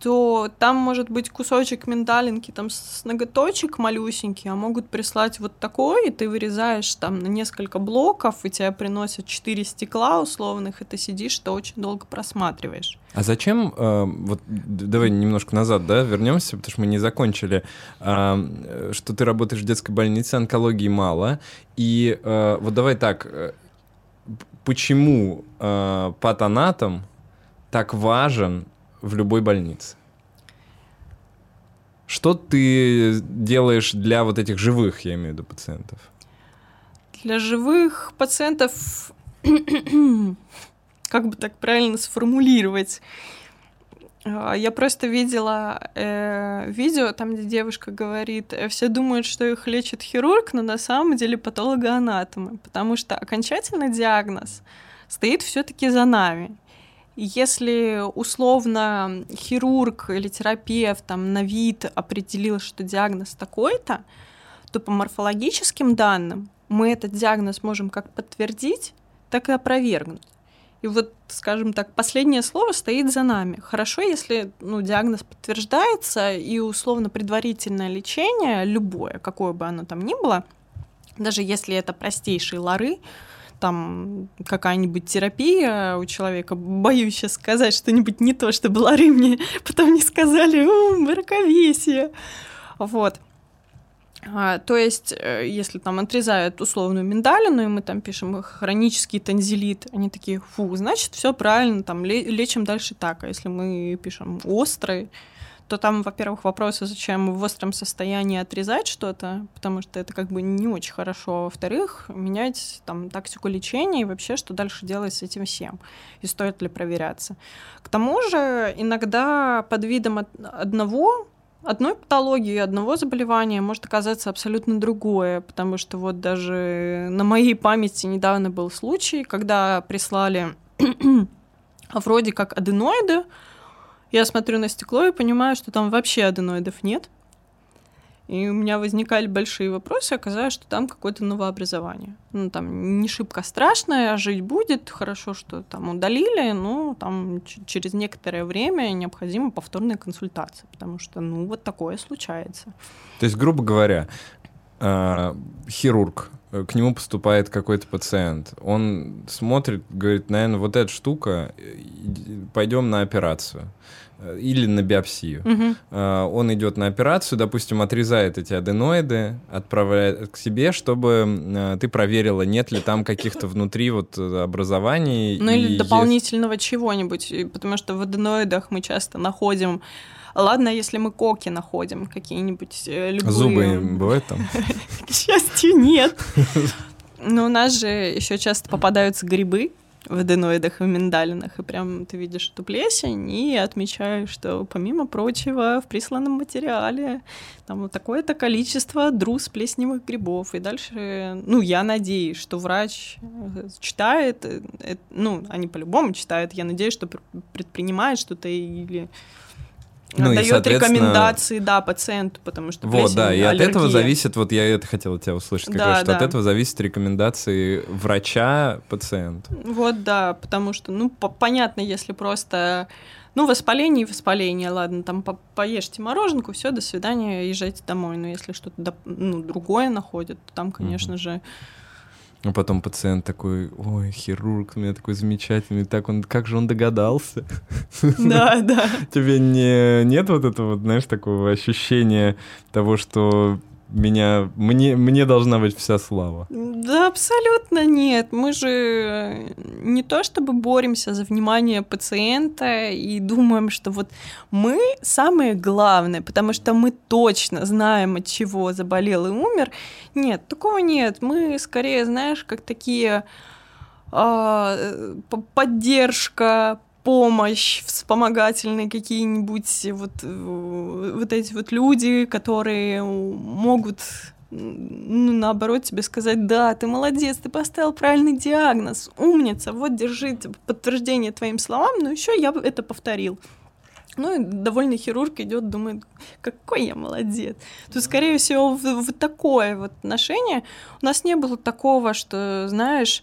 то там может быть кусочек миндалинки там с ноготочек малюсенький, а могут прислать вот такой, и ты вырезаешь там на несколько блоков, и тебе приносят четыре стекла условных, и ты сидишь, ты очень долго просматриваешь.
А зачем, э, вот давай немножко назад, да, вернемся, потому что мы не закончили, э, что ты работаешь в детской больнице, онкологии мало, и э, вот давай так, э, почему э, патанатом так важен в любой больнице? Что ты делаешь для вот этих живых, я имею в виду, пациентов?
Для живых пациентов, как бы так правильно сформулировать, А, я просто видела э, видео, там, где девушка говорит, «Э, все думают, что их лечит хирург, но на самом деле патологоанатомы, потому что окончательный диагноз стоит все-таки за нами. Если условно хирург или терапевт там, на вид определил, что диагноз такой-то, то по морфологическим данным мы этот диагноз можем как подтвердить, так и опровергнуть. И вот, скажем так, последнее слово стоит за нами. Хорошо, если ну, диагноз подтверждается, и условно предварительное лечение, любое, какое бы оно там ни было, даже если это простейшие лары, там какая-нибудь терапия у человека, боюсь сейчас сказать что-нибудь не то, чтобы лары мне потом не сказали, о, мраковесие. Вот. А, то есть, э, если там отрезают условную миндалину, и мы там пишем хронический танзелит, они такие, фу, значит, все правильно, там лечим дальше так. А если мы пишем острый, то там, во-первых, вопросы, зачем в остром состоянии отрезать что-то, потому что это как бы не очень хорошо. Во-вторых, менять там тактику лечения и вообще, что дальше делать с этим всем, и стоит ли проверяться. К тому же иногда под видом одного одной патологии, одного заболевания может оказаться абсолютно другое, потому что вот даже на моей памяти недавно был случай, когда прислали вроде как аденоиды, я смотрю на стекло и понимаю, что там вообще аденоидов нет. И у меня возникали большие вопросы, оказалось, что там какое-то новообразование. Ну, там не шибко страшное, а жить будет. Хорошо, что там удалили, но там через некоторое время необходима повторная консультация, потому что, ну, вот такое случается.
То есть, грубо говоря, э, хирург, э, к нему поступает какой-то пациент, он смотрит, говорит, наверное, вот эта штука, э, пойдем на операцию. Или на биопсию. Угу. Он идет на операцию, допустим, отрезает эти аденоиды, отправляет к себе, чтобы ты проверила, нет ли там каких-то внутри вот образований.
Ну или дополнительного есть... чего-нибудь, потому что в аденоидах мы часто находим Ладно, если мы коки находим какие-нибудь любые...
Зубы бывают там?
К счастью, нет. Но у нас же еще часто попадаются грибы, в аденоидах и миндалинах, и прям ты видишь эту плесень и отмечаешь, что помимо прочего в присланном материале там вот такое-то количество друз плесневых грибов. И дальше, ну, я надеюсь, что врач э, читает, э, ну, они по-любому читают, я надеюсь, что предпринимает что-то или ну, дает соответственно... рекомендации, да, пациенту, потому что
Вот, да, и аллергия. от этого зависит, вот я это хотела тебя услышать, как да, раз, что да. от этого зависит рекомендации врача пациенту.
Вот, да, потому что, ну, понятно, если просто, ну, воспаление и воспаление, ладно, там по поешьте мороженку, все, до свидания, езжайте домой, но если что-то, ну, другое находят, то там, конечно угу. же,
а потом пациент такой, ой, хирург у меня такой замечательный, так он, как же он догадался?
Да, да.
Тебе не, нет вот этого, знаешь, такого ощущения того, что меня, мне, мне должна быть вся слава.
Да, абсолютно нет. Мы же э, не то чтобы боремся за внимание пациента и думаем, что вот мы самые главные, потому что мы точно знаем, от чего заболел и умер. Нет, такого нет. Мы скорее, знаешь, как такие э, поддержка, помощь, вспомогательные какие-нибудь вот, вот эти вот люди, которые могут ну, наоборот, тебе сказать, да, ты молодец, ты поставил правильный диагноз, умница, вот, держи подтверждение твоим словам, но еще я это повторил. Ну и довольный хирург идет, думает, какой я молодец. То, скорее всего, в, в такое вот отношение у нас не было такого, что, знаешь,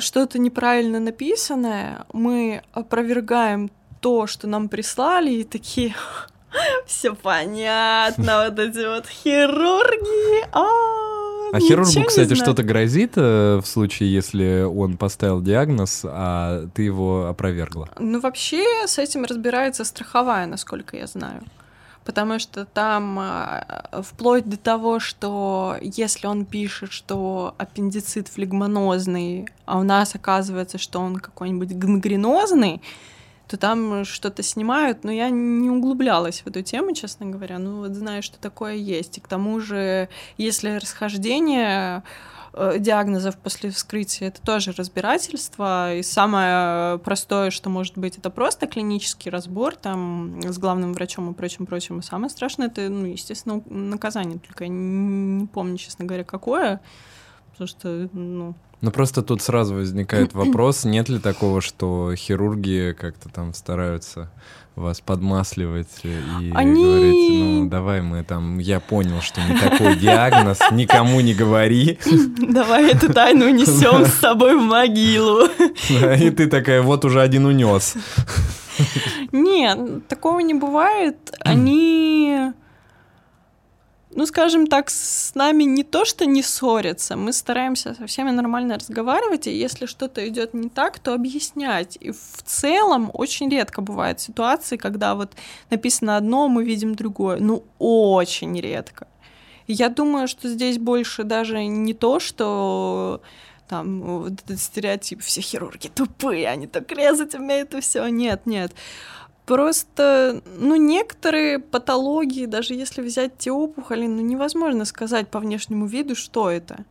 что-то неправильно написанное, мы опровергаем то, что нам прислали, и такие, все понятно, вот эти вот хирурги. А,
а хирургу, кстати, что-то грозит э, в случае, если он поставил диагноз, а ты его опровергла?
Ну, вообще с этим разбирается страховая, насколько я знаю потому что там а, вплоть до того, что если он пишет, что аппендицит флегмонозный, а у нас оказывается, что он какой-нибудь гангренозный, то там что-то снимают, но я не углублялась в эту тему, честно говоря. Ну вот знаю, что такое есть. И к тому же, если расхождение э, диагнозов после вскрытия это тоже разбирательство. И самое простое, что может быть, это просто клинический разбор там с главным врачом и прочим, прочим. И самое страшное это, ну, естественно, наказание. Только я не помню, честно говоря, какое. Потому что, ну,
ну просто тут сразу возникает вопрос, нет ли такого, что хирурги как-то там стараются вас подмасливать и Они... говорить, ну давай мы там, я понял, что не такой диагноз, никому не говори.
Давай эту тайну унесем с собой в могилу.
И ты такая, вот уже один унес.
Нет, такого не бывает. Они ну, скажем так, с нами не то, что не ссорятся, мы стараемся со всеми нормально разговаривать, и если что-то идет не так, то объяснять. И в целом очень редко бывают ситуации, когда вот написано одно, мы видим другое. Ну, очень редко. Я думаю, что здесь больше даже не то, что там вот этот стереотип, все хирурги тупые, они так резать умеют и все. Нет, нет. Просто, ну, некоторые патологии, даже если взять те опухоли, ну, невозможно сказать по внешнему виду, что это.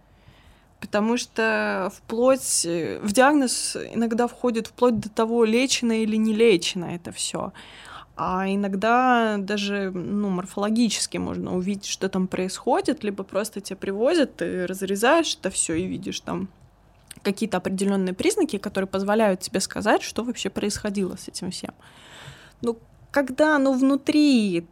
Потому что вплоть, в диагноз иногда входит вплоть до того, лечено или не лечено это все. А иногда даже ну, морфологически можно увидеть, что там происходит, либо просто тебя привозят, ты разрезаешь это все и видишь там какие-то определенные признаки, которые позволяют тебе сказать, что вообще происходило с этим всем. Ну, когда оно внутри,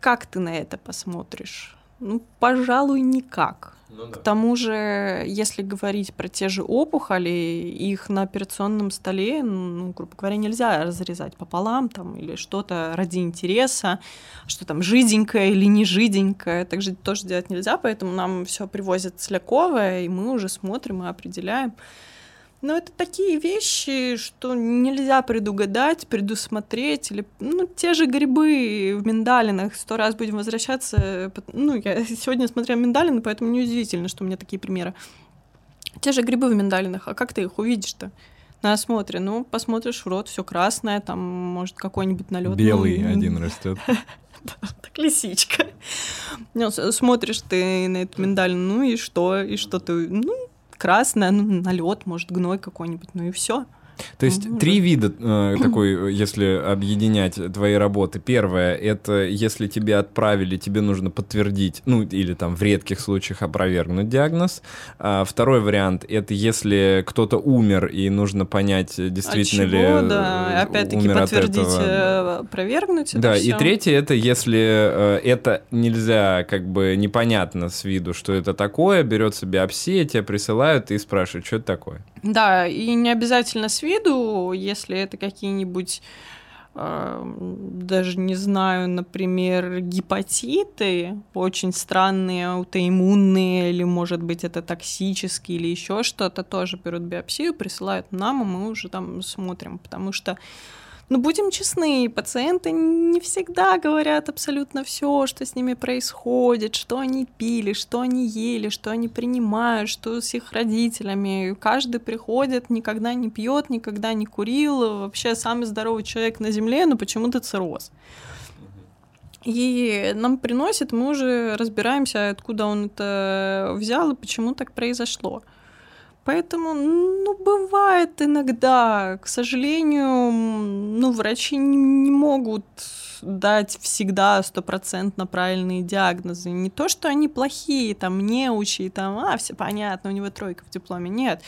как ты на это посмотришь? Ну, пожалуй, никак. Ну, да. К тому же, если говорить про те же опухоли, их на операционном столе, ну, грубо говоря, нельзя разрезать пополам там или что-то ради интереса, что там жиденькое или не жиденькое, так же тоже делать нельзя, поэтому нам все привозят целяковое, и мы уже смотрим и определяем. Но это такие вещи, что нельзя предугадать, предусмотреть. Или, ну, те же грибы в миндалинах. Сто раз будем возвращаться. Ну, я сегодня смотрела миндалины, поэтому неудивительно, что у меня такие примеры. Те же грибы в миндалинах. А как ты их увидишь-то? на осмотре. Ну, посмотришь в рот, все красное, там, может, какой-нибудь налет.
Белый ну, один растет.
Так лисичка. Ну, смотришь ты на эту миндалину, ну и что? И что ты? Ну, красное, ну, налет, может, гной какой-нибудь, ну и все.
То есть три вида э, такой, если объединять твои работы. Первое — это если тебе отправили, тебе нужно подтвердить, ну или там в редких случаях опровергнуть диагноз. А второй вариант — это если кто-то умер и нужно понять, действительно
от
чего,
ли да. Опять-таки подтвердить, от этого. опровергнуть.
Да, и третье — это если э, это нельзя, как бы непонятно с виду, что это такое, берется биопсия, тебе присылают и спрашивают, что это такое.
Да, и не обязательно с виду, если это какие-нибудь э, даже не знаю, например, гепатиты, очень странные, аутоиммунные, или, может быть, это токсические, или еще что-то, тоже берут биопсию, присылают нам, и мы уже там смотрим, потому что ну, будем честны, пациенты не всегда говорят абсолютно все, что с ними происходит, что они пили, что они ели, что они принимают, что с их родителями. Каждый приходит, никогда не пьет, никогда не курил, вообще самый здоровый человек на Земле, но почему-то цирроз. И нам приносит, мы уже разбираемся, откуда он это взял и почему так произошло. Поэтому, ну, бывает иногда, к сожалению, ну, врачи не могут дать всегда стопроцентно правильные диагнозы. Не то, что они плохие, там, неучи, там, а, все понятно, у него тройка в дипломе. Нет.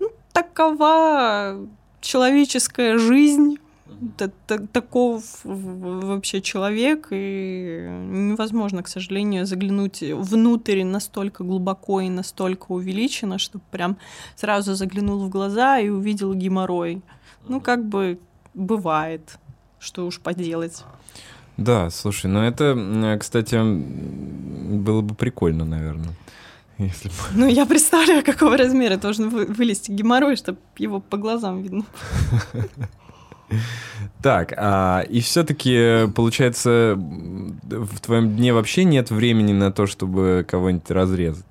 Ну, такова человеческая жизнь, таков вообще человек, и невозможно, к сожалению, заглянуть внутрь настолько глубоко и настолько увеличено, чтобы прям сразу заглянул в глаза и увидел геморрой. Ну, как бы бывает, что уж поделать.
Да, слушай, ну это, кстати, было бы прикольно, наверное. Если бы...
Ну, я представляю, какого размера должен вылезти геморрой, чтобы его по глазам видно.
Так, а, и все-таки, получается, в твоем дне вообще нет времени на то, чтобы кого-нибудь разрезать?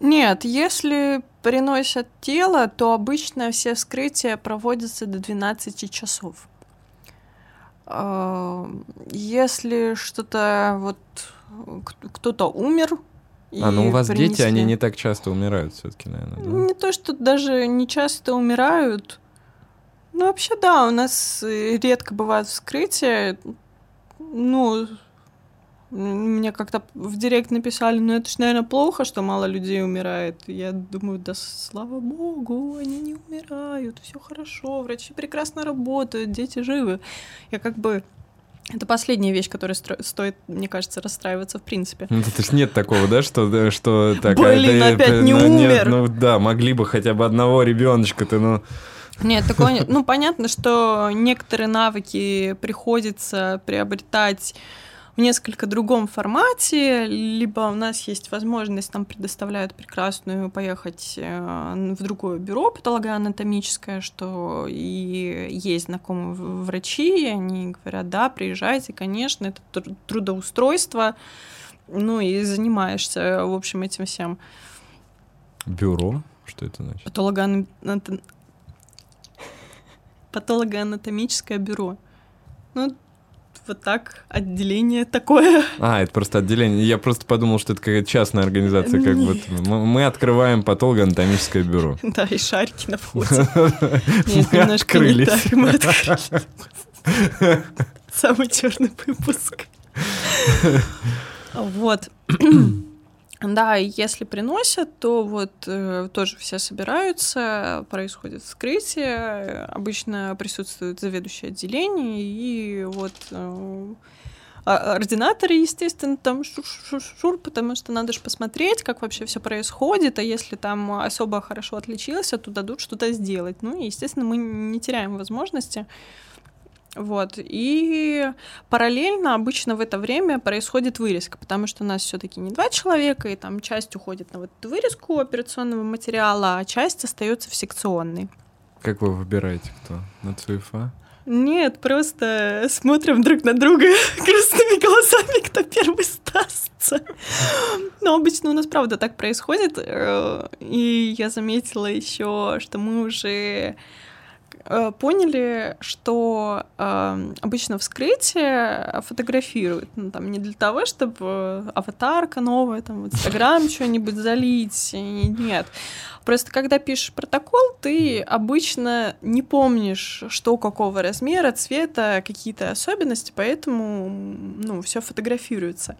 Нет, если приносят тело, то обычно все вскрытия проводятся до 12 часов. А, если что-то вот кто-то умер,
А, ну у вас дети,
принесли.
они не так часто умирают все-таки, наверное, да?
Не то, что даже не часто умирают. Ну, вообще, да, у нас э, редко бывают вскрытия. Ну, мне как-то в директ написали, ну это ж, наверное, плохо, что мало людей умирает. Я думаю, да слава богу, они не умирают, все хорошо, врачи прекрасно работают, дети живы. Я как бы... Это последняя вещь, которой стро- стоит, мне кажется, расстраиваться в принципе.
Ну, то есть нет такого, да, что, что так, а,
Блин,
да,
опять не
ну, нет,
умер.
ну да, могли бы хотя бы одного ребеночка-то, ну.
Нет, такого нет. Ну, понятно, что некоторые навыки приходится приобретать в несколько другом формате, либо у нас есть возможность, нам предоставляют прекрасную поехать э, в другое бюро патологоанатомическое, что и есть знакомые врачи, и они говорят, да, приезжайте, конечно, это тру- трудоустройство, ну и занимаешься, в общем, этим всем.
Бюро? Что это значит?
Патологоанатом- Патологоанатомическое бюро. Ну, вот так, отделение такое.
А, это просто отделение. Я просто подумал, что это какая-то частная организация, как
Нет.
мы открываем патологоанатомическое бюро.
Да, и шарики на входе.
Мы открылись.
Мы открылись. Самый черный выпуск. Вот. Да, и если приносят, то вот э, тоже все собираются, происходит вскрытие, обычно присутствует заведующее отделение, и вот э, а- ординаторы, естественно, там шур-шур-шур, потому что надо же посмотреть, как вообще все происходит, а если там особо хорошо отличился, то дадут что-то сделать. Ну и, естественно, мы не теряем возможности. Вот. И параллельно обычно в это время происходит вырезка, потому что у нас все-таки не два человека, и там часть уходит на вот эту вырезку операционного материала, а часть остается в секционной.
Как вы выбираете, кто? На ЦУФА?
Нет, просто смотрим друг на друга грустными глазами, кто первый сдастся. Но обычно у нас правда так происходит. э, И я заметила еще, что мы уже э, поняли, что э, обычно вскрытие фотографируют. Ну, там не для того, чтобы аватарка новая, там, в Инстаграм что-нибудь залить. И Нет. Просто когда пишешь протокол, ты обычно не помнишь, что какого размера, цвета, какие-то особенности, поэтому ну, все фотографируется.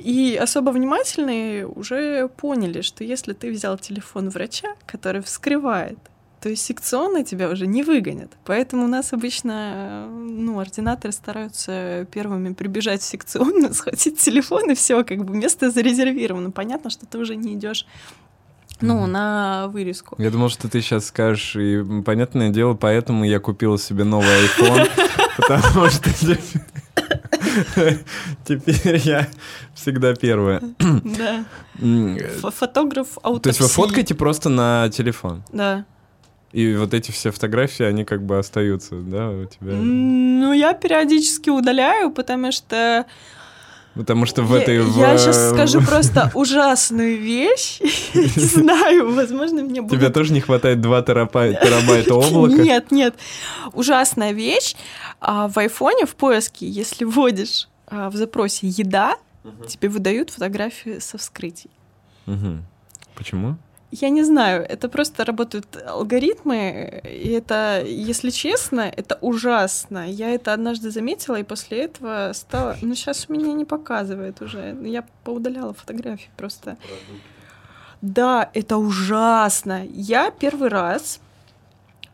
И особо внимательные уже поняли, что если ты взял телефон врача, который вскрывает, то есть секционно тебя уже не выгонят. Поэтому у нас обычно, ну, ординаторы стараются первыми прибежать в секционную, схватить телефон, и все, как бы место зарезервировано. Понятно, что ты уже не идешь ну, на вырезку.
Я думал, что ты сейчас скажешь, и понятное дело, поэтому я купил себе новый iPhone, потому что теперь- я всегда первая.
Да. Ф- Фотограф аутопсии.
То есть вы фоткаете просто на телефон?
Да.
И вот эти все фотографии, они как бы остаются, да, у тебя?
Ну, я периодически удаляю, потому что...
Потому что в
я,
этой... в-
Я сейчас скажу просто ужасную вещь. Не знаю, возможно, мне будет...
Тебе тоже не хватает 2 терапа- терабайта облака?
Нет, нет. Ужасная вещь. А, в айфоне в поиске, если вводишь а, в запросе «еда», тебе выдают фотографии со вскрытий.
Почему?
Я не знаю, это просто работают алгоритмы, и это, если честно, это ужасно. Я это однажды заметила, и после этого стала... Ну, сейчас у меня не показывает уже. Я поудаляла фотографии просто. Да, это ужасно. Я первый раз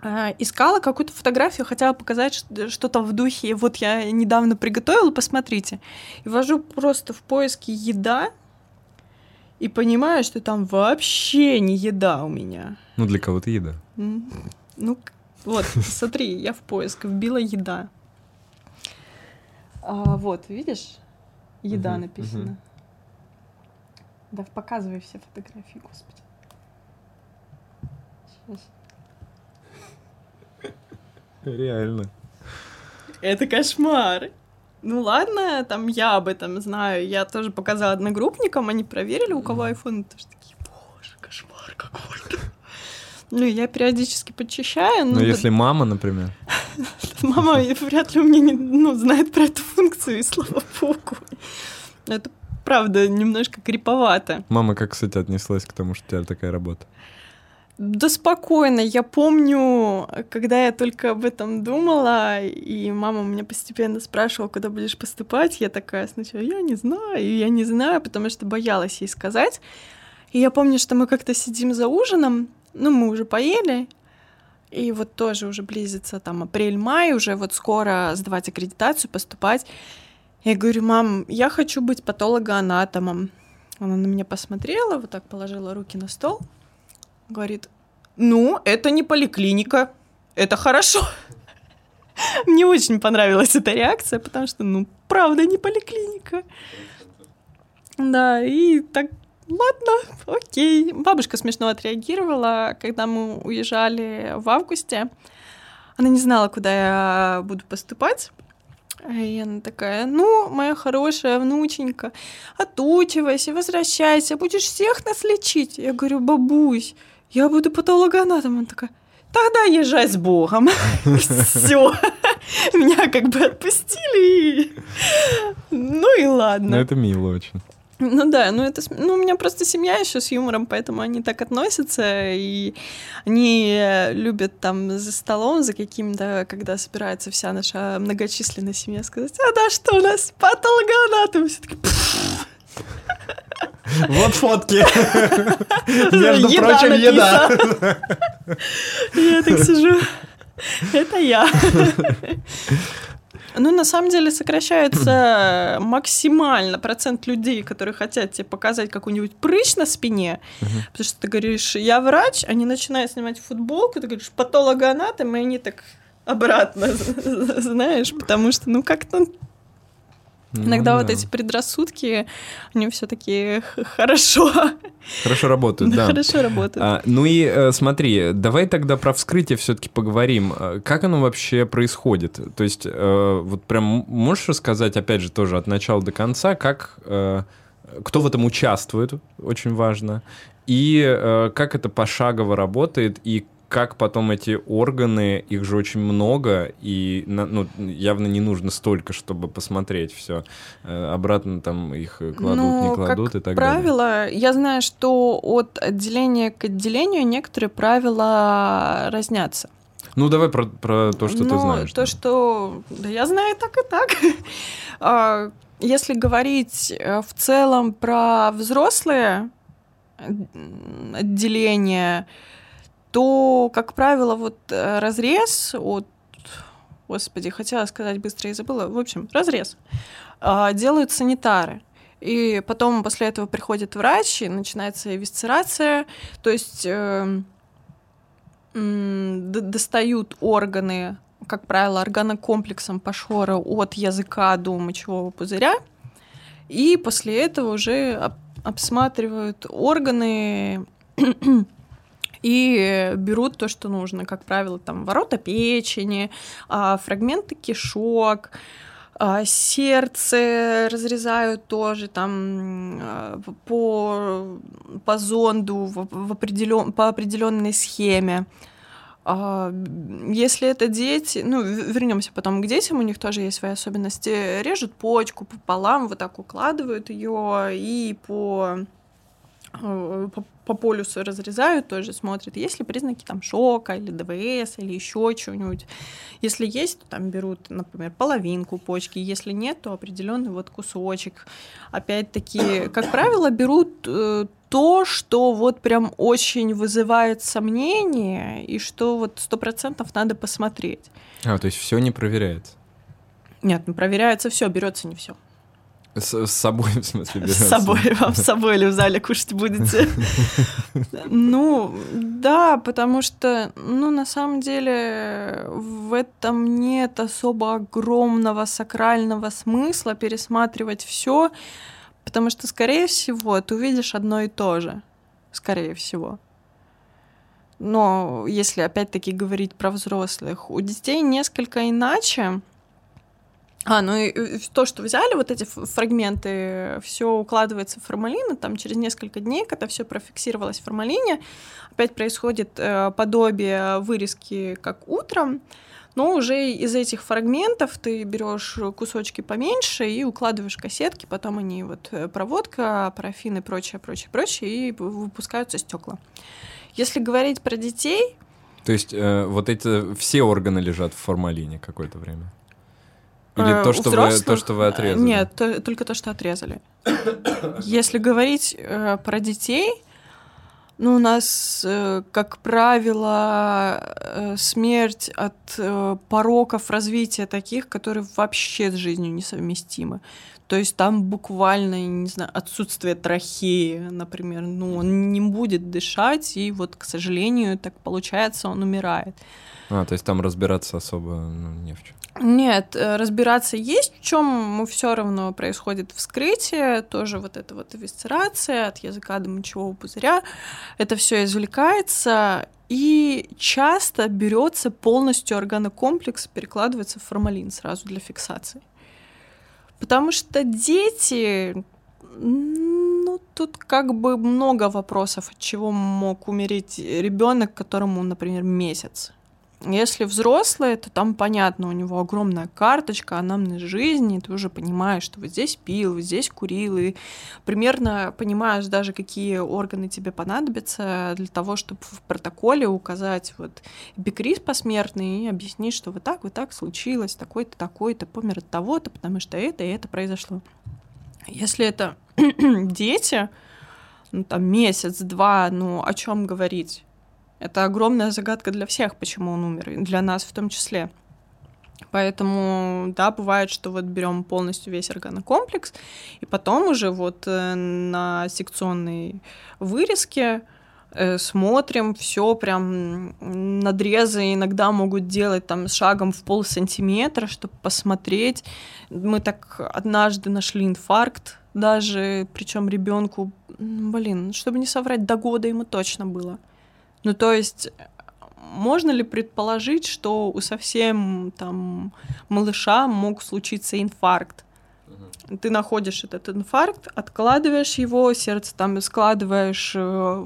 а, искала какую-то фотографию, хотела показать что-то в духе. Вот я недавно приготовила, посмотрите. И ввожу просто в поиске еда, и понимаю, что там вообще не еда у меня.
Ну, для кого-то еда.
Ну, вот, смотри, я в поиск вбила еда. А, вот, видишь? Еда
Мгм,
написано.
мгм.
Да, показывай все фотографии, господи. Щас.
Реально.
Это кошмар. Ну ладно, там я об этом знаю. Я тоже показала одногруппникам, они проверили, у кого iPhone, тоже такие, боже, кошмар какой-то. Ну, я периодически подчищаю,
Ну,
но
если мама, например.
мама вряд ли у меня не, ну, знает про эту функцию, и слава богу. Это правда, немножко криповато.
Мама как, кстати, отнеслась к тому, что у тебя такая работа?
Да спокойно. Я помню, когда я только об этом думала, и мама меня постепенно спрашивала, куда будешь поступать, я такая сначала, я не знаю, я не знаю, потому что боялась ей сказать. И я помню, что мы как-то сидим за ужином, ну, мы уже поели, и вот тоже уже близится там апрель-май, уже вот скоро сдавать аккредитацию, поступать. Я говорю, мам, я хочу быть патологоанатомом. Она на меня посмотрела, вот так положила руки на стол, говорит, ну, это не поликлиника, это хорошо. Мне очень понравилась эта реакция, потому что, ну, правда, не поликлиника. Да, и так, ладно, окей. Бабушка смешно отреагировала, когда мы уезжали в августе. Она не знала, куда я буду поступать. И она такая, ну, моя хорошая внученька, отучивайся, возвращайся, будешь всех нас лечить. Я говорю, бабусь, я буду патологоанатом. Она такая, тогда езжай с Богом. Все. Меня как бы отпустили. Ну и ладно. Ну,
это мило очень.
Ну да, ну это, ну у меня просто семья еще с юмором, поэтому они так относятся, и они любят там за столом, за каким-то, когда собирается вся наша многочисленная семья, сказать, а да, что у нас, патологоанатом, все таки
вот фотки. Между прочим, еда.
Я так сижу. Это я. Ну, на самом деле, сокращается максимально процент людей, которые хотят тебе показать какую-нибудь прыщ на спине, потому что ты говоришь, я врач, они начинают снимать футболку, ты говоришь, патологоанатом, и они так обратно, знаешь, потому что, ну, как-то ну, Иногда да. вот эти предрассудки, они все-таки хорошо.
Хорошо работают, да.
Хорошо работают. А,
ну и э, смотри, давай тогда про вскрытие все-таки поговорим. А, как оно вообще происходит? То есть, э, вот прям можешь рассказать, опять же, тоже от начала до конца, как э, кто в этом участвует, очень важно, и э, как это пошагово работает, и как потом эти органы, их же очень много, и ну, явно не нужно столько, чтобы посмотреть все. Э, обратно там их кладут, ну, не кладут
как
и так
правило,
далее.
я знаю, что от отделения к отделению некоторые правила разнятся.
Ну, давай про, про то, что
ну,
ты знаешь.
То, да. что... Да я знаю так и так. А, если говорить э, в целом про взрослые отделения, то, как правило, вот э, разрез от Господи, хотела сказать быстро и забыла. В общем, разрез. А, делают санитары. И потом после этого приходит врач, и начинается висцерация. То есть э, достают органы, как правило, органокомплексом Пашора от языка до мочевого пузыря. И после этого уже обсматривают органы и берут то, что нужно, как правило, там ворота печени, а, фрагменты кишок, а, сердце разрезают тоже там а, по, по зонду в определен, по определенной схеме. Если это дети, ну, вернемся потом к детям, у них тоже есть свои особенности. Режут почку пополам, вот так укладывают ее и по по, по полюсу разрезают, тоже смотрят, есть ли признаки там шока или ДВС или еще чего-нибудь. Если есть, то там берут, например, половинку почки, если нет, то определенный вот кусочек. Опять-таки, как правило, берут э, то, что вот прям очень вызывает сомнения и что вот сто процентов надо посмотреть.
А, то есть все не проверяется?
Нет, ну проверяется все, берется не все.
С, с собой, в смысле, берется.
С собой, вам с собой или в зале кушать будете? Ну, да, потому что, ну, на самом деле, в этом нет особо огромного сакрального смысла пересматривать все, потому что, скорее всего, ты увидишь одно и то же. Скорее всего. Но если опять-таки говорить про взрослых, у детей несколько иначе. А, ну и то, что взяли, вот эти фрагменты, все укладывается в формалин, там через несколько дней, когда все профиксировалось в формалине, опять происходит э, подобие вырезки, как утром, Но уже из этих фрагментов ты берешь кусочки поменьше и укладываешь кассетки, потом они вот э, проводка, парафин и прочее, прочее, прочее, и выпускаются стекла. Если говорить про детей...
То есть э, вот эти все органы лежат в формалине какое-то время? Или
э,
то, что вы, то, что вы отрезали?
Нет, то, только то, что отрезали. Если говорить э, про детей, ну, у нас, э, как правило, э, смерть от э, пороков развития таких, которые вообще с жизнью несовместимы. То есть там буквально, не знаю, отсутствие трахеи, например. Ну, он не будет дышать, и вот, к сожалению, так получается, он умирает.
А, то есть там разбираться особо ну, не в чем.
Нет, э, разбираться есть в чем, все равно происходит вскрытие, тоже вот эта вот эвисцерация от языка до мочевого пузыря, это все извлекается, и часто берется полностью органокомплекс, перекладывается в формалин сразу для фиксации. Потому что дети, ну, тут как бы много вопросов, от чего мог умереть ребенок, которому, например, месяц. Если взрослый, то там понятно, у него огромная карточка анамнез жизни, ты уже понимаешь, что вот здесь пил, вот здесь курил, и примерно понимаешь даже, какие органы тебе понадобятся для того, чтобы в протоколе указать вот бикриз посмертный и объяснить, что вот так, вот так случилось, такой-то, такой-то, помер от того-то, потому что это и это произошло. Если это дети, ну там месяц-два, ну о чем говорить? Это огромная загадка для всех, почему он умер, и для нас в том числе. Поэтому, да, бывает, что вот берем полностью весь органокомплекс, и потом уже вот э, на секционной вырезке э, смотрим, все прям надрезы иногда могут делать там шагом в пол сантиметра, чтобы посмотреть. Мы так однажды нашли инфаркт даже, причем ребенку, блин, чтобы не соврать, до года ему точно было. Ну, то есть можно ли предположить, что у совсем там малыша мог случиться инфаркт? Ты находишь этот инфаркт, откладываешь его, сердце там складываешь э,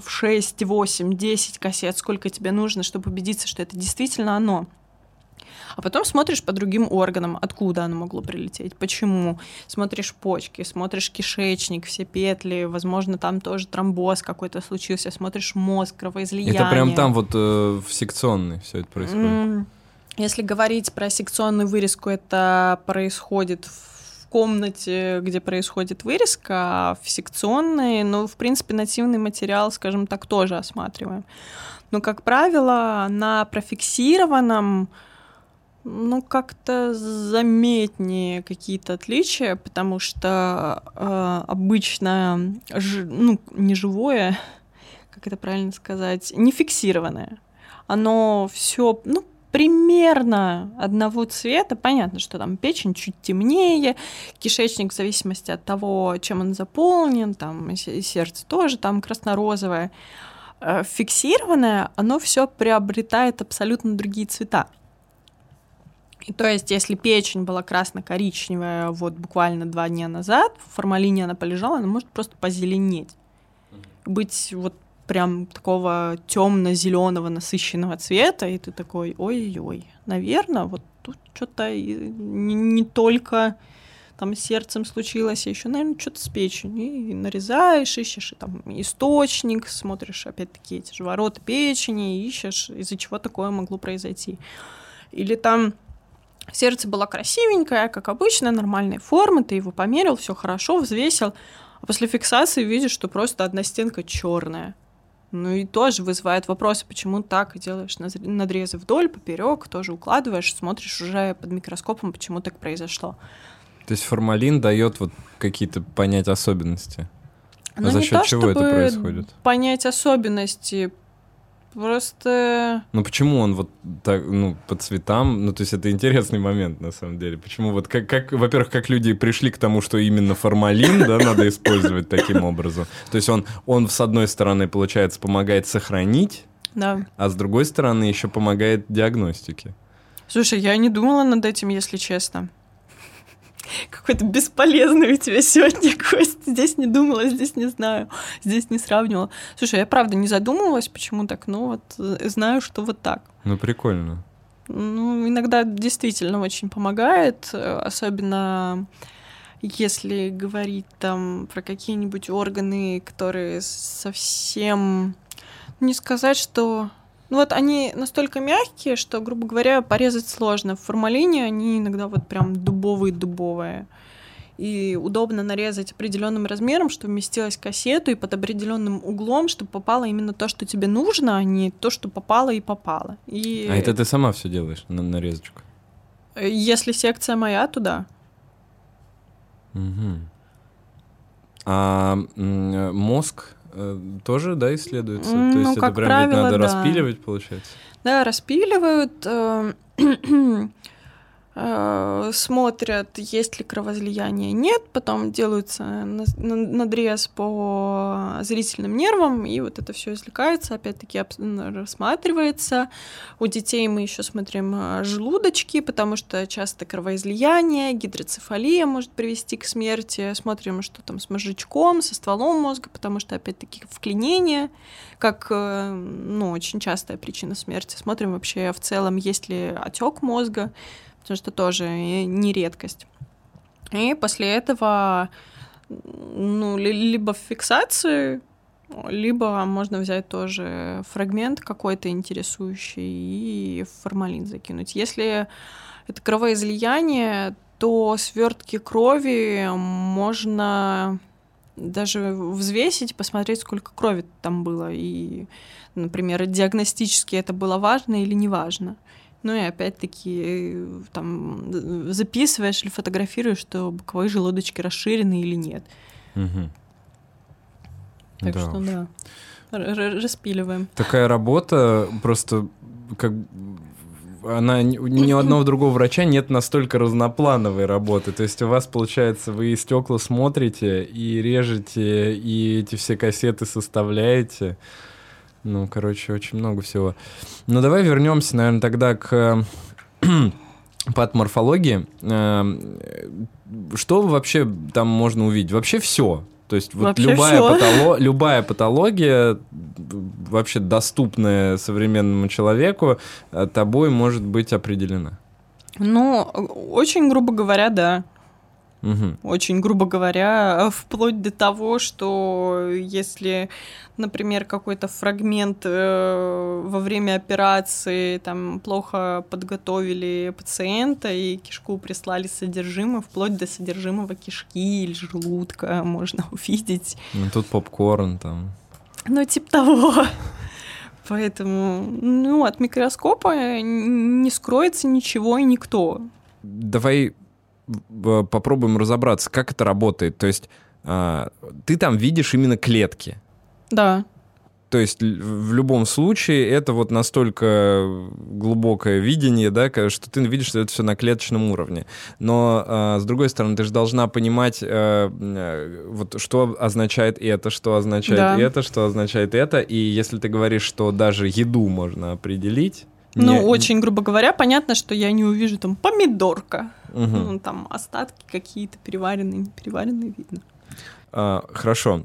в 6, 8, 10 кассет, сколько тебе нужно, чтобы убедиться, что это действительно оно. А потом смотришь по другим органам, откуда оно могло прилететь, почему. Смотришь почки, смотришь кишечник, все петли, возможно, там тоже тромбоз какой-то случился, смотришь мозг, кровоизлияние.
Это прям там вот э, в секционной все это происходит?
Если говорить про секционную вырезку, это происходит в комнате, где происходит вырезка, а в секционной, ну, в принципе, нативный материал, скажем так, тоже осматриваем. Но, как правило, на профиксированном ну, как-то заметнее какие-то отличия, потому что э, обычно, ж, ну, не живое, как это правильно сказать, не фиксированное. Оно все, ну, примерно одного цвета. Понятно, что там печень чуть темнее, кишечник в зависимости от того, чем он заполнен, там сердце тоже там красно-розовое. Э, фиксированное, оно все приобретает абсолютно другие цвета. И то есть, если печень была красно-коричневая вот буквально два дня назад, в формалине она полежала, она может просто позеленеть. Быть вот прям такого темно-зеленого насыщенного цвета, и ты такой, ой-ой, наверное, вот тут что-то не, не только там с сердцем случилось, а еще, наверное, что-то с печенью. И нарезаешь, ищешь и, там источник, смотришь опять-таки эти же ворота печени, ищешь, из-за чего такое могло произойти. Или там Сердце было красивенькое, как обычно, нормальной формы, ты его померил, все хорошо, взвесил, а после фиксации видишь, что просто одна стенка черная. Ну и тоже вызывает вопросы, почему так делаешь надрезы вдоль, поперек, тоже укладываешь, смотришь уже под микроскопом, почему так произошло.
То есть формалин дает вот какие-то понять особенности.
Но
а за счет
то,
чего это происходит?
Понять особенности. Просто...
Ну почему он вот так, ну, по цветам? Ну, то есть это интересный момент, на самом деле. Почему вот, как, как во-первых, как люди пришли к тому, что именно формалин, да, надо использовать таким образом. То есть он, он, с одной стороны, получается, помогает сохранить,
да.
а с другой стороны, еще помогает диагностике.
Слушай, я не думала над этим, если честно. Какой-то бесполезный у тебя сегодня гость. Здесь не думала, здесь не знаю, здесь не сравнивала. Слушай, я правда не задумывалась, почему так, ну вот э, знаю, что вот так.
Ну, прикольно.
Ну, иногда действительно очень помогает, особенно если говорить там про какие-нибудь органы, которые совсем... Не сказать, что... Ну вот они настолько мягкие, что, грубо говоря, порезать сложно. В формалине они иногда вот прям дубовые-дубовые. И удобно нарезать определенным размером, чтобы вместилась кассету, и под определенным углом, чтобы попало именно то, что тебе нужно, а не то, что попало и попало. И...
А это ты сама все делаешь на нарезочку?
Если секция моя, то да.
Угу. А мозг тоже, да, исследуется?
Ну,
То есть это прям
правило,
ведь надо
да.
распиливать, получается?
Да, распиливают. э, смотрят, есть ли кровоизлияние, нет, потом делается на- на- надрез по зрительным нервам, и вот это все извлекается, опять-таки рассматривается. У детей мы еще смотрим э, желудочки, потому что часто кровоизлияние, гидроцефалия может привести к смерти. Смотрим, что там с мозжечком, со стволом мозга, потому что, опять-таки, вклинение, как, э, ну, очень частая причина смерти. Смотрим вообще в целом, есть ли отек мозга, потому что тоже э, не редкость. И после этого, ну, ли- либо фиксации, либо можно взять тоже фрагмент какой-то интересующий и в формалин закинуть. Если это кровоизлияние, то свертки крови можно даже взвесить, посмотреть, сколько крови там было. И, например, диагностически это было важно или не важно. Ну и опять-таки э, там э, записываешь или фотографируешь, что боковые желудочки расширены или нет.
Мгм.
Так
Да
что
уж.
да, р- распиливаем.
Такая работа просто как она ни у одного другого врача нет настолько разноплановой работы. То есть у вас, получается, вы и стекла смотрите, и режете, и эти все кассеты составляете. Ну, короче, очень много всего. Ну, давай вернемся, наверное, тогда к патоморфологии. Эм, Что вообще там можно увидеть? Вообще все. То есть вот
Вообще
любая, патоло- любая патология, вообще доступная современному человеку, э, тобой может быть определена.
Ну, очень грубо говоря, да.
Мгм.
Очень грубо говоря, вплоть до того, что если, например, какой-то фрагмент э, во время операции там плохо подготовили пациента и кишку прислали содержимое, вплоть до содержимого кишки или желудка можно увидеть.
Ну, тут попкорн там.
Ну, типа того. Поэтому, ну, от микроскопа не скроется ничего и никто.
Давай попробуем разобраться, как это работает. То есть а, ты там видишь именно клетки.
Да.
То есть в любом случае это вот настолько глубокое видение, да, что ты видишь, что это все на клеточном уровне. Но а, с другой стороны, ты же должна понимать, э, э, вот что означает это, что означает
Да.
это, что означает это. И если ты говоришь, что даже еду можно определить.
Ну,
не-
очень грубо говоря, понятно, что я не увижу там помидорка.
Мгм.
Ну, там остатки какие-то переваренные, не переваренные видно.
А, хорошо.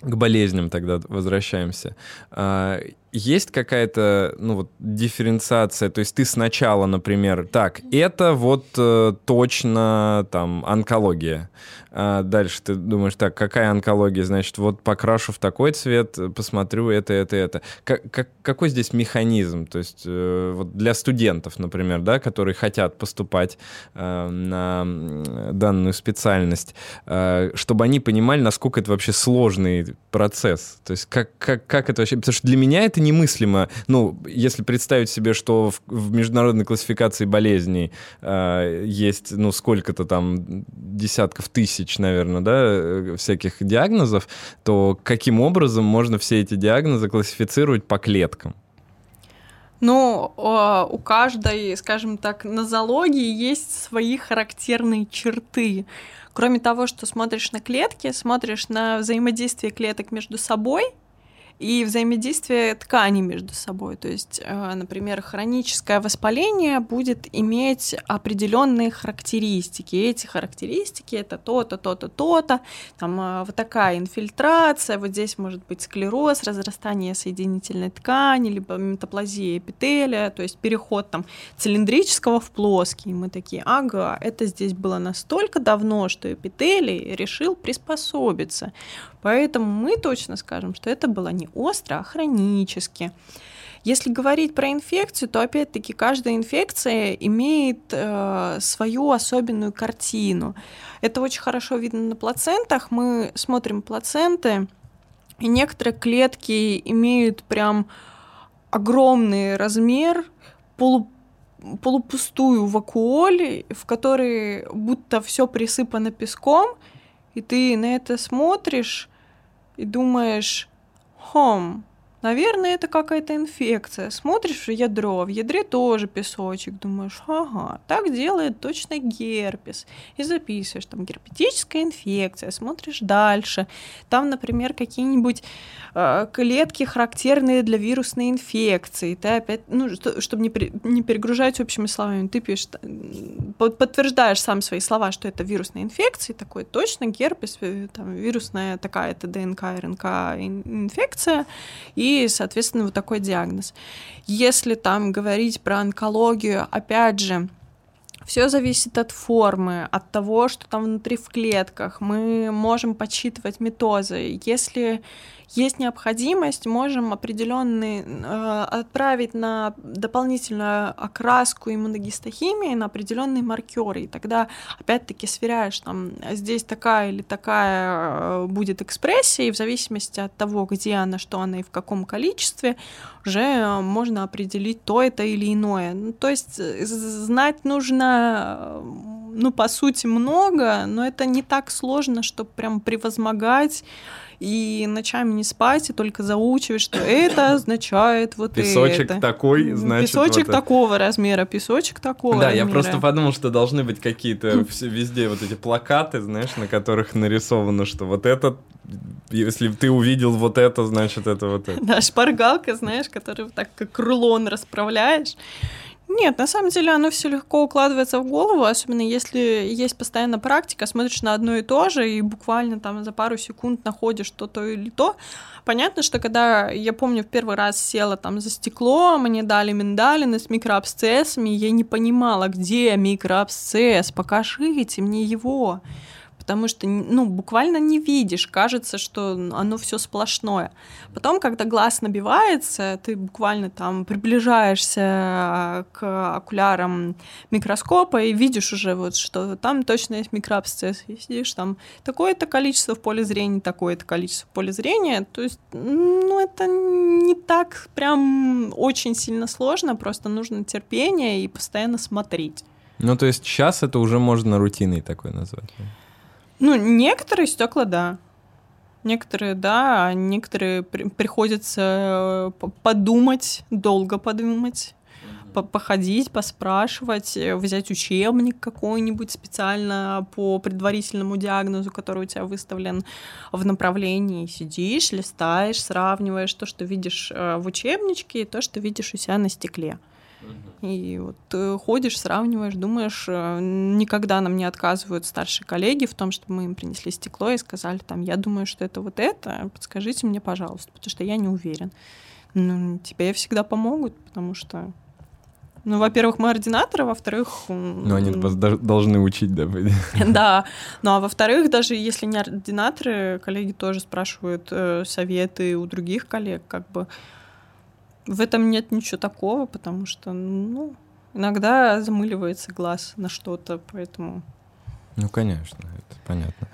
К болезням тогда возвращаемся. А, есть какая-то, ну вот, дифференциация? То есть ты сначала, например, так, это вот э, точно там онкология. А дальше ты думаешь, так, какая онкология? Значит, вот покрашу в такой цвет, посмотрю это, это, это. Как, как- какой здесь механизм? То есть э, вот для студентов, например, да, которые хотят поступать э, на данную специальность, э, чтобы они понимали, насколько это вообще сложный процесс. То есть как, как, как это вообще... Потому что для меня это немыслимо. Ну, если представить себе, что в, в международной классификации болезней э, есть, ну, сколько-то там десятков тысяч, наверное, да, э, всяких диагнозов, то каким образом можно все эти диагнозы классифицировать по клеткам?
Ну, у каждой, скажем так, нозологии есть свои характерные черты. Кроме того, что смотришь на клетки, смотришь на взаимодействие клеток между собой и взаимодействие тканей между собой. То есть, э, например, хроническое воспаление будет иметь определенные характеристики. эти характеристики это то-то, то-то, то-то, там э, вот такая инфильтрация, вот здесь может быть склероз, разрастание соединительной ткани, либо метаплазия эпителия, то есть переход там цилиндрического в плоский. Мы такие, ага, это здесь было настолько давно, что эпителий решил приспособиться. Поэтому мы точно скажем, что это было не остро, а хронически. Если говорить про инфекцию, то опять-таки каждая инфекция имеет э, свою особенную картину. Это очень хорошо видно на плацентах. Мы смотрим плаценты, и некоторые клетки имеют прям огромный размер, полу полупустую вакуоль, в которой будто все присыпано песком, и ты на это смотришь и думаешь, home. Наверное, это какая-то инфекция. Смотришь в ядро, в ядре тоже песочек. Думаешь, ага, так делает точно герпес. И записываешь, там, герпетическая инфекция. Смотришь дальше. Там, например, какие-нибудь э, клетки, характерные для вирусной инфекции. Ты опять, ну, что, чтобы не, при, не перегружать общими словами, ты пишешь, подтверждаешь сам свои слова, что это вирусная инфекция. Такой, точно герпес, э, там, вирусная такая-то ДНК, РНК инфекция. И соответственно, вот такой диагноз. Если там говорить про онкологию, опять же, все зависит от формы, от того, что там внутри в клетках. Мы можем подсчитывать метозы. Если есть необходимость, можем определенный э, отправить на дополнительную окраску иммуногистохимии на определенные маркеры. И тогда опять-таки сверяешь, там здесь такая или такая э, будет экспрессия, и в зависимости от того, где она, что она и в каком количестве, уже можно определить то это или иное. Ну, то есть э, знать нужно, э, ну, по сути, много, но это не так сложно, чтобы прям превозмогать и ночами не спать, и только заучивать, что это означает вот
песочек
это.
такой, значит...
Песочек
вот
такого это. размера, песочек такого
Да,
размера.
я просто подумал, что должны быть какие-то везде вот эти плакаты, знаешь, на которых нарисовано, что вот этот если ты увидел вот это, значит, это вот это.
Да, шпаргалка, знаешь, которую так как рулон расправляешь. Нет, на самом деле оно все легко укладывается в голову, особенно если есть постоянно практика, смотришь на одно и то же и буквально там за пару секунд находишь то-то или то. Понятно, что когда я помню в первый раз села там за стекло, мне дали миндалины с микроабсцессами, я не понимала, где микроабсцесс, покажите мне его потому что, ну, буквально не видишь, кажется, что оно все сплошное. Потом, когда глаз набивается, ты буквально там приближаешься а, к окулярам микроскопа и видишь уже вот, что там точно есть микроабсцесс, и сидишь там такое-то количество в поле зрения, такое-то количество в поле зрения, то есть, ну, это не так прям очень сильно сложно, просто нужно терпение и постоянно смотреть.
Ну, то есть сейчас это уже можно рутиной такой назвать.
Ну, некоторые стекла, да. Некоторые, да, а некоторые при приходится э, подумать, долго подумать, по походить, поспрашивать, э, взять учебник какой-нибудь специально по предварительному диагнозу, который у тебя выставлен в направлении. Сидишь, листаешь, сравниваешь то, что видишь э, в учебничке, и то, что видишь у себя на стекле. И вот ты ходишь, сравниваешь, думаешь, э, никогда нам не отказывают старшие коллеги в том, что мы им принесли стекло и сказали там, я думаю, что это вот это, подскажите мне, пожалуйста, потому что я не уверен. Ну, тебе всегда помогут, потому что ну, во-первых, мы ординаторы, во-вторых...
Ну, они вас должны учить, да?
Да, ну, а во-вторых, даже если не ординаторы, коллеги тоже спрашивают э, советы у других коллег, как бы в этом нет ничего такого, потому что, ну, иногда замыливается глаз на что-то, поэтому...
Ну, конечно, это понятно.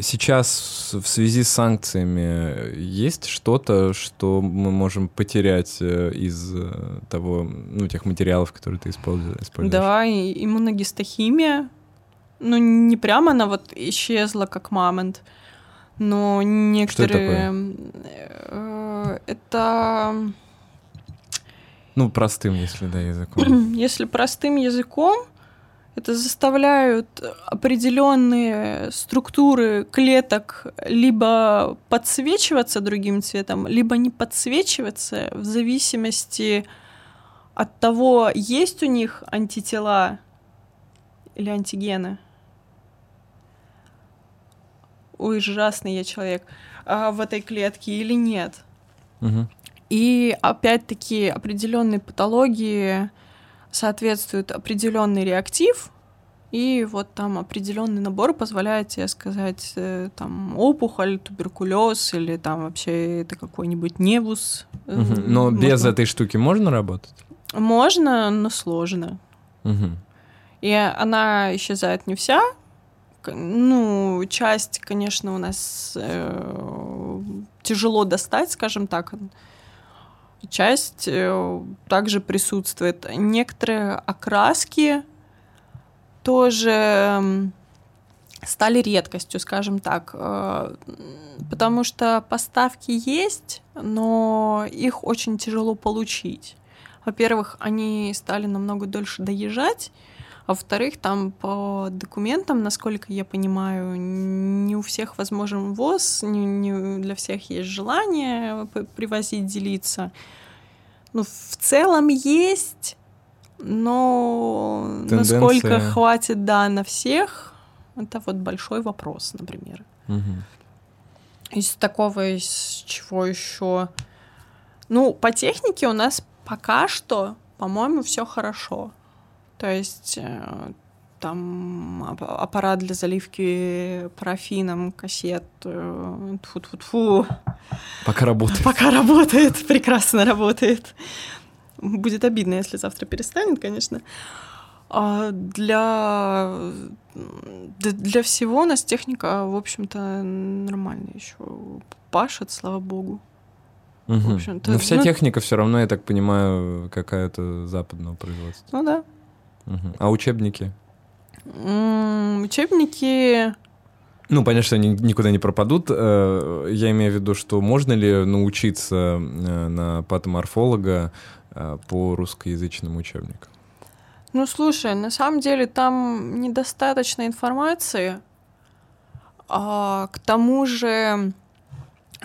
Сейчас в связи с санкциями есть что-то, что мы можем потерять э, из э, того, ну, тех материалов, которые ты используешь?
Да, и иммуногистохимия. Ну, не прямо она вот исчезла, как мамонт, но некоторые... Что это, такое? Это...
Ну, простым, если да, языком.
Если простым языком, это заставляют определенные структуры клеток либо подсвечиваться другим цветом, либо не подсвечиваться в зависимости от того, есть у них антитела или антигены. Ой, ужасный я человек а, в этой клетке или нет.
Угу.
И опять-таки определенные патологии соответствует определенный реактив, и вот там определенный набор позволяет тебе сказать, э, там, опухоль, туберкулез или там вообще это какой-нибудь невус.
Угу. Но можно... без этой штуки можно работать?
Можно, но сложно.
Угу.
И она исчезает не вся. Ну, часть, конечно, у нас э, тяжело достать, скажем так часть э, также присутствует. Некоторые окраски тоже стали редкостью, скажем так, э, потому что поставки есть, но их очень тяжело получить. Во-первых, они стали намного дольше доезжать, а во-вторых, там по документам, насколько я понимаю, не у всех возможен ВОЗ, не, не для всех есть желание привозить, делиться. Ну, в целом есть, но Тенденция... насколько хватит, да, на всех, это вот большой вопрос, например.
Угу.
Из такого, из чего еще? Ну, по технике у нас пока что, по-моему, все хорошо. То есть э, там аппарат для заливки парафином кассет. Тфу -тфу -тфу.
Пока работает.
Пока работает, прекрасно работает. Будет обидно, если завтра перестанет, конечно. А для, для всего у нас техника, в общем-то, нормальная еще пашет, слава богу.
Угу. Но вся ну, техника все равно, я так понимаю, какая-то западного производства.
Ну да.
Угу. А учебники?
Учебники...
Ну, понятно, что они никуда не пропадут. Э, я имею в виду, что можно ли научиться э, на патоморфолога э, по русскоязычным учебникам?
Ну, слушай, на самом деле там недостаточно информации. А, к тому же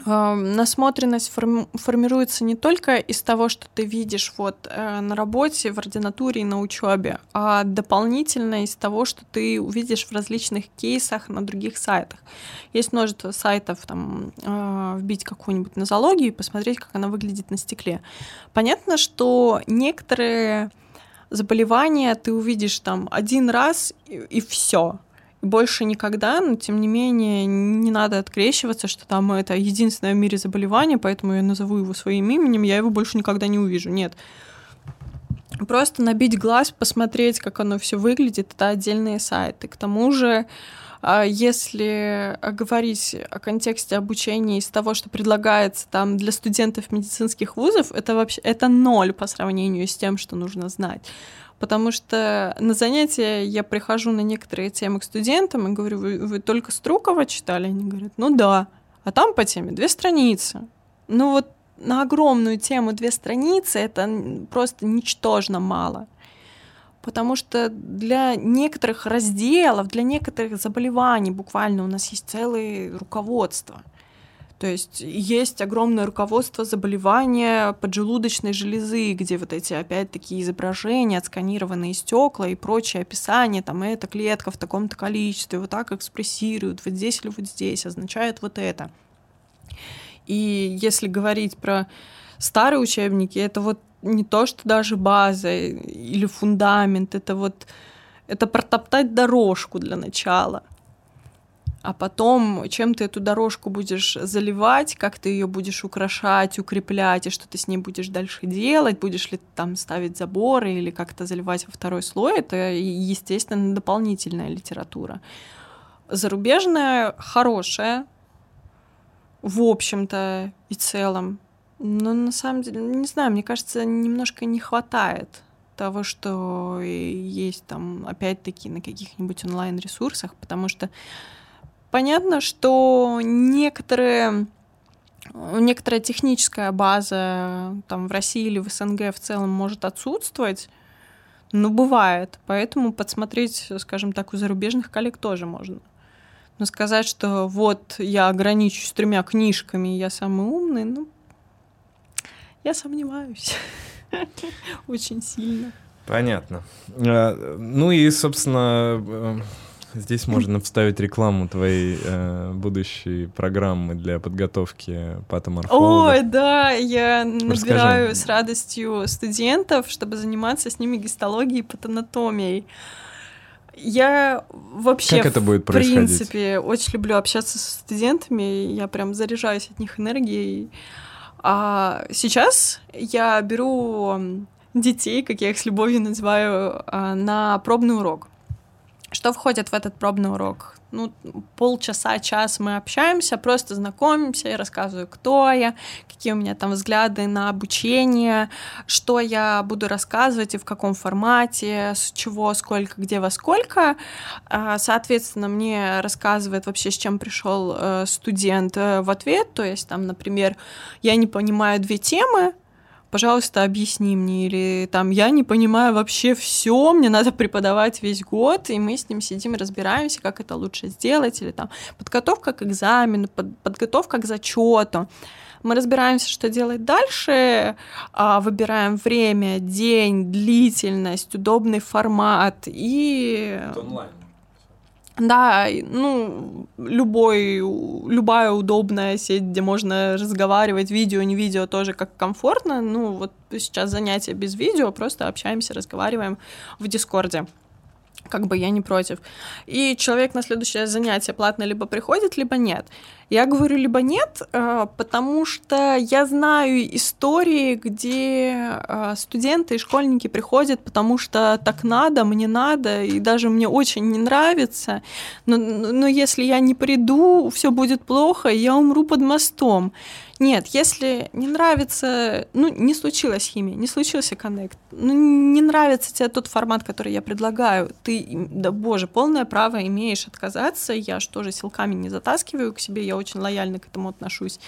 насмотренность форми- формируется не только из того, что ты видишь вот э, на работе, в ординатуре и на учебе, а дополнительно из того, что ты увидишь в различных кейсах на других сайтах. Есть множество сайтов, там, э, вбить какую-нибудь нозологию и посмотреть, как она выглядит на стекле. Понятно, что некоторые заболевания ты увидишь там один раз и, и все больше никогда, но тем не менее не надо открещиваться, что там это единственное в мире заболевание, поэтому я назову его своим именем, я его больше никогда не увижу. Нет. Просто набить глаз, посмотреть, как оно все выглядит, это отдельные сайты. К тому же, а, если говорить о контексте обучения из того, что предлагается там для студентов медицинских вузов, это вообще это ноль по сравнению с тем, что нужно знать потому что на занятия я прихожу на некоторые темы к студентам и говорю, вы, вы только Струкова читали? Они говорят, ну да. А там по теме две страницы. Ну вот на огромную тему две страницы это просто ничтожно мало. Потому что для некоторых разделов, для некоторых заболеваний буквально у нас есть целые руководства. То есть есть огромное руководство заболевания поджелудочной железы, где вот эти опять-таки изображения, отсканированные стекла и прочее описание, там эта клетка в таком-то количестве, вот так экспрессирует, вот здесь или вот здесь, означает вот это. И если говорить про старые учебники, это вот не то, что даже база или фундамент, это вот это протоптать дорожку для начала а потом чем ты эту дорожку будешь заливать, как ты ее будешь украшать, укреплять, и что ты с ней будешь дальше делать, будешь ли там ставить заборы или как-то заливать во второй слой, это, естественно, дополнительная литература. Зарубежная хорошая, в общем-то и целом, но на самом деле, не знаю, мне кажется, немножко не хватает того, что есть там, опять-таки, на каких-нибудь онлайн-ресурсах, потому что Понятно, что некоторые некоторая техническая база там в России или в СНГ в целом может отсутствовать, Ну, бывает. Поэтому подсмотреть, скажем так, у зарубежных коллег тоже можно. Но сказать, что вот я ограничусь тремя книжками, я самый умный, ну, я сомневаюсь. Очень сильно.
Понятно. А, ну и, собственно, э, Здесь можно вставить рекламу твоей э, будущей программы для подготовки патоморфологов.
Ой, да, я набираю Расскажи. с радостью студентов, чтобы заниматься с ними гистологией и патанатомией. Я вообще,
как это будет
в принципе, очень люблю общаться с студентами, я прям заряжаюсь от них энергией. А сейчас я беру детей, как я их с любовью называю, а, на пробный урок. Что входит в этот пробный урок? Ну, полчаса, час мы общаемся, просто знакомимся, я рассказываю, кто я, какие у меня там взгляды на обучение, что я буду рассказывать и в каком формате, с чего, сколько, где, во сколько. А, соответственно, мне рассказывает вообще, с чем пришел э, студент э, в ответ. То есть, там, например, я не понимаю две темы, пожалуйста, объясни мне, или там, я не понимаю вообще все, мне надо преподавать весь год, и мы с ним сидим и разбираемся, как это лучше сделать, или там подготовка к экзамену, под, подготовка к зачету. Мы разбираемся, что делать дальше, а, выбираем время, день, длительность, удобный формат и... Это онлайн. Да, ну, любой, любая удобная сеть, где можно разговаривать, видео, не видео, тоже как комфортно. Ну, вот сейчас занятия без видео, просто общаемся, разговариваем в Дискорде как бы я не против. И человек на следующее занятие платно либо приходит, либо нет. Я говорю либо нет, э, потому что я знаю истории, где э, студенты и школьники приходят, потому что так надо, мне надо, и даже мне очень не нравится. Но, но если я не приду, все будет плохо, я умру под мостом. Нет, если не нравится, ну, не случилась химия, не случился коннект, ну, не нравится тебе тот формат, который я предлагаю, ты, да боже, полное право имеешь отказаться, я же тоже силками не затаскиваю к себе, я очень лояльно к этому отношусь.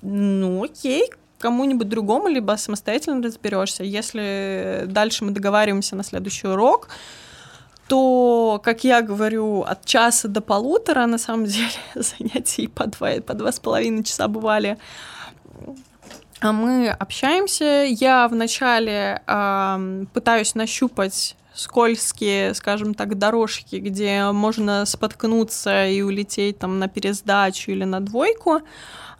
Ну, окей, кому-нибудь другому, либо самостоятельно разберешься. Если дальше мы договариваемся на следующий урок, то, как я говорю, от часа до полутора, на самом деле, занятий по два, по два с половиной часа бывали. А мы общаемся. Я вначале э, пытаюсь нащупать скользкие, скажем так, дорожки, где можно споткнуться и улететь там на пересдачу или на двойку.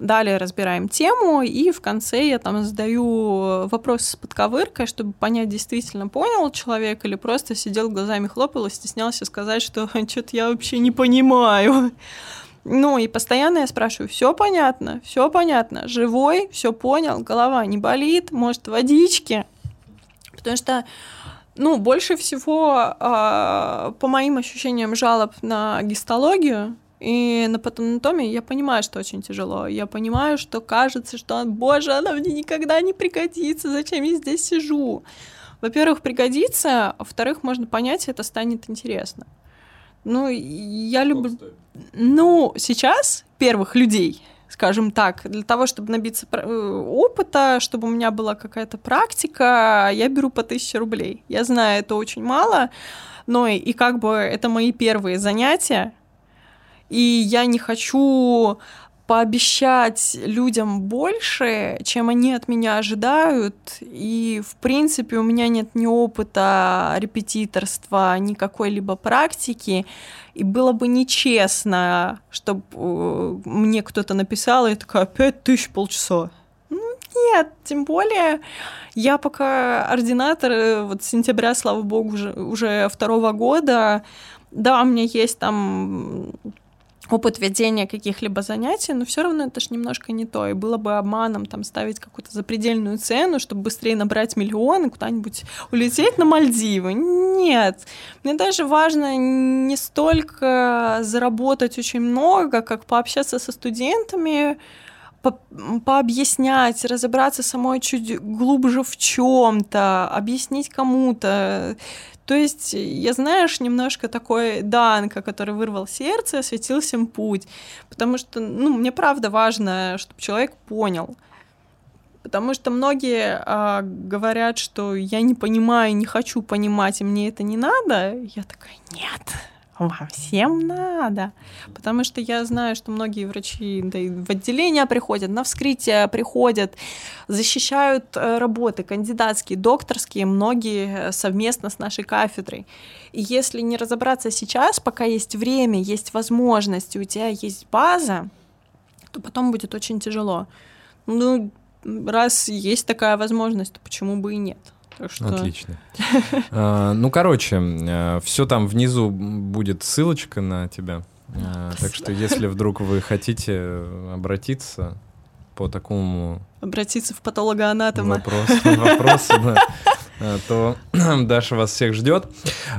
Далее разбираем тему, и в конце я там задаю вопрос с подковыркой, чтобы понять, действительно понял человек или просто сидел глазами хлопал и стеснялся сказать, что что-то я вообще не понимаю. Ну и постоянно я спрашиваю, все понятно, все понятно, живой, все понял, голова не болит, может водички, потому что ну, больше всего, э, по моим ощущениям, жалоб на гистологию и на патанатомии я понимаю, что очень тяжело. Я понимаю, что кажется, что, боже, она мне никогда не пригодится, зачем я здесь сижу? Во-первых, пригодится, а во-вторых, можно понять, это станет интересно. Ну, я люблю... Ну, сейчас первых людей, скажем так, для того, чтобы набиться э, опыта, чтобы у меня была какая-то практика, я беру по 1000 рублей. Я знаю, это очень мало, но и, и как бы это мои первые занятия, и я не хочу пообещать людям больше, чем они от меня ожидают. И, в принципе, у меня нет ни опыта репетиторства, ни какой-либо практики. И было бы нечестно, чтобы э, мне кто-то написал, и я такая, пять тысяч полчаса. Ну, нет, тем более я пока ординатор, э, вот с сентября, слава богу, уже, уже второго года, да, у меня есть там опыт ведения каких-либо занятий, но все равно это ж немножко не то. И было бы обманом там ставить какую-то запредельную цену, чтобы быстрее набрать миллион и куда-нибудь улететь на Мальдивы. Нет. Мне даже важно не столько заработать очень много, как пообщаться со студентами, по пообъяснять, разобраться самой чуть глубже в чем-то, объяснить кому-то. То есть я, знаешь, немножко такой Данка, который вырвал сердце, осветил всем путь. Потому что, ну, мне правда важно, чтобы человек понял. Потому что многие а, говорят, что я не понимаю, не хочу понимать, и мне это не надо. Я такая, нет, вам всем надо. Потому что я знаю, что многие врачи да, в отделение приходят, на вскрытие приходят, защищают э, работы кандидатские, докторские, многие э, совместно с нашей кафедрой. И если не разобраться сейчас, пока есть время, есть возможность, у тебя есть база, то потом будет очень тяжело. Ну, раз есть такая возможность, то почему бы и нет? Так что...
Отлично. А, ну, короче, э, все там внизу будет ссылочка на тебя. А, так что, если вдруг вы хотите обратиться по такому...
Обратиться в патологоанатома.
Вопрос, вопросу, да. Э, то Даша вас всех ждет.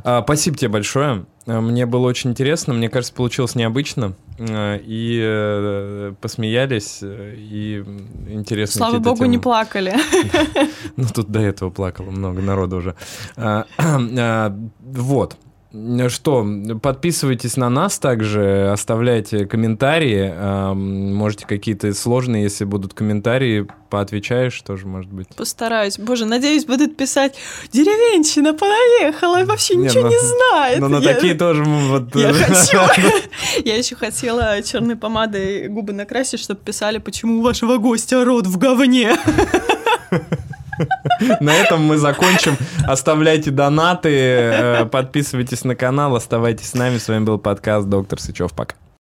А, спасибо тебе большое. Э, мне было очень интересно. Мне кажется, получилось необычно. Э, и посмеялись, и интересно.
Слава богу, темы. не плакали.
Ну, тут до этого плакало много народу уже. Вот. Что, подписывайтесь на нас также, оставляйте комментарии. Можете какие-то сложные, если будут комментарии, поотвечаешь тоже, может быть.
Постараюсь. Боже, надеюсь, будут писать «Деревенщина понаехала и вообще не, ничего ну, не знает».
Ну, на я... такие тоже вот...
Я хочу. Я еще хотела черной помадой губы накрасить, чтобы писали, почему у вашего гостя рот в говне.
На этом мы закончим. Оставляйте донаты, э, подписывайтесь на канал, оставайтесь с нами. С вами был подкаст «Доктор Сычев». Пока.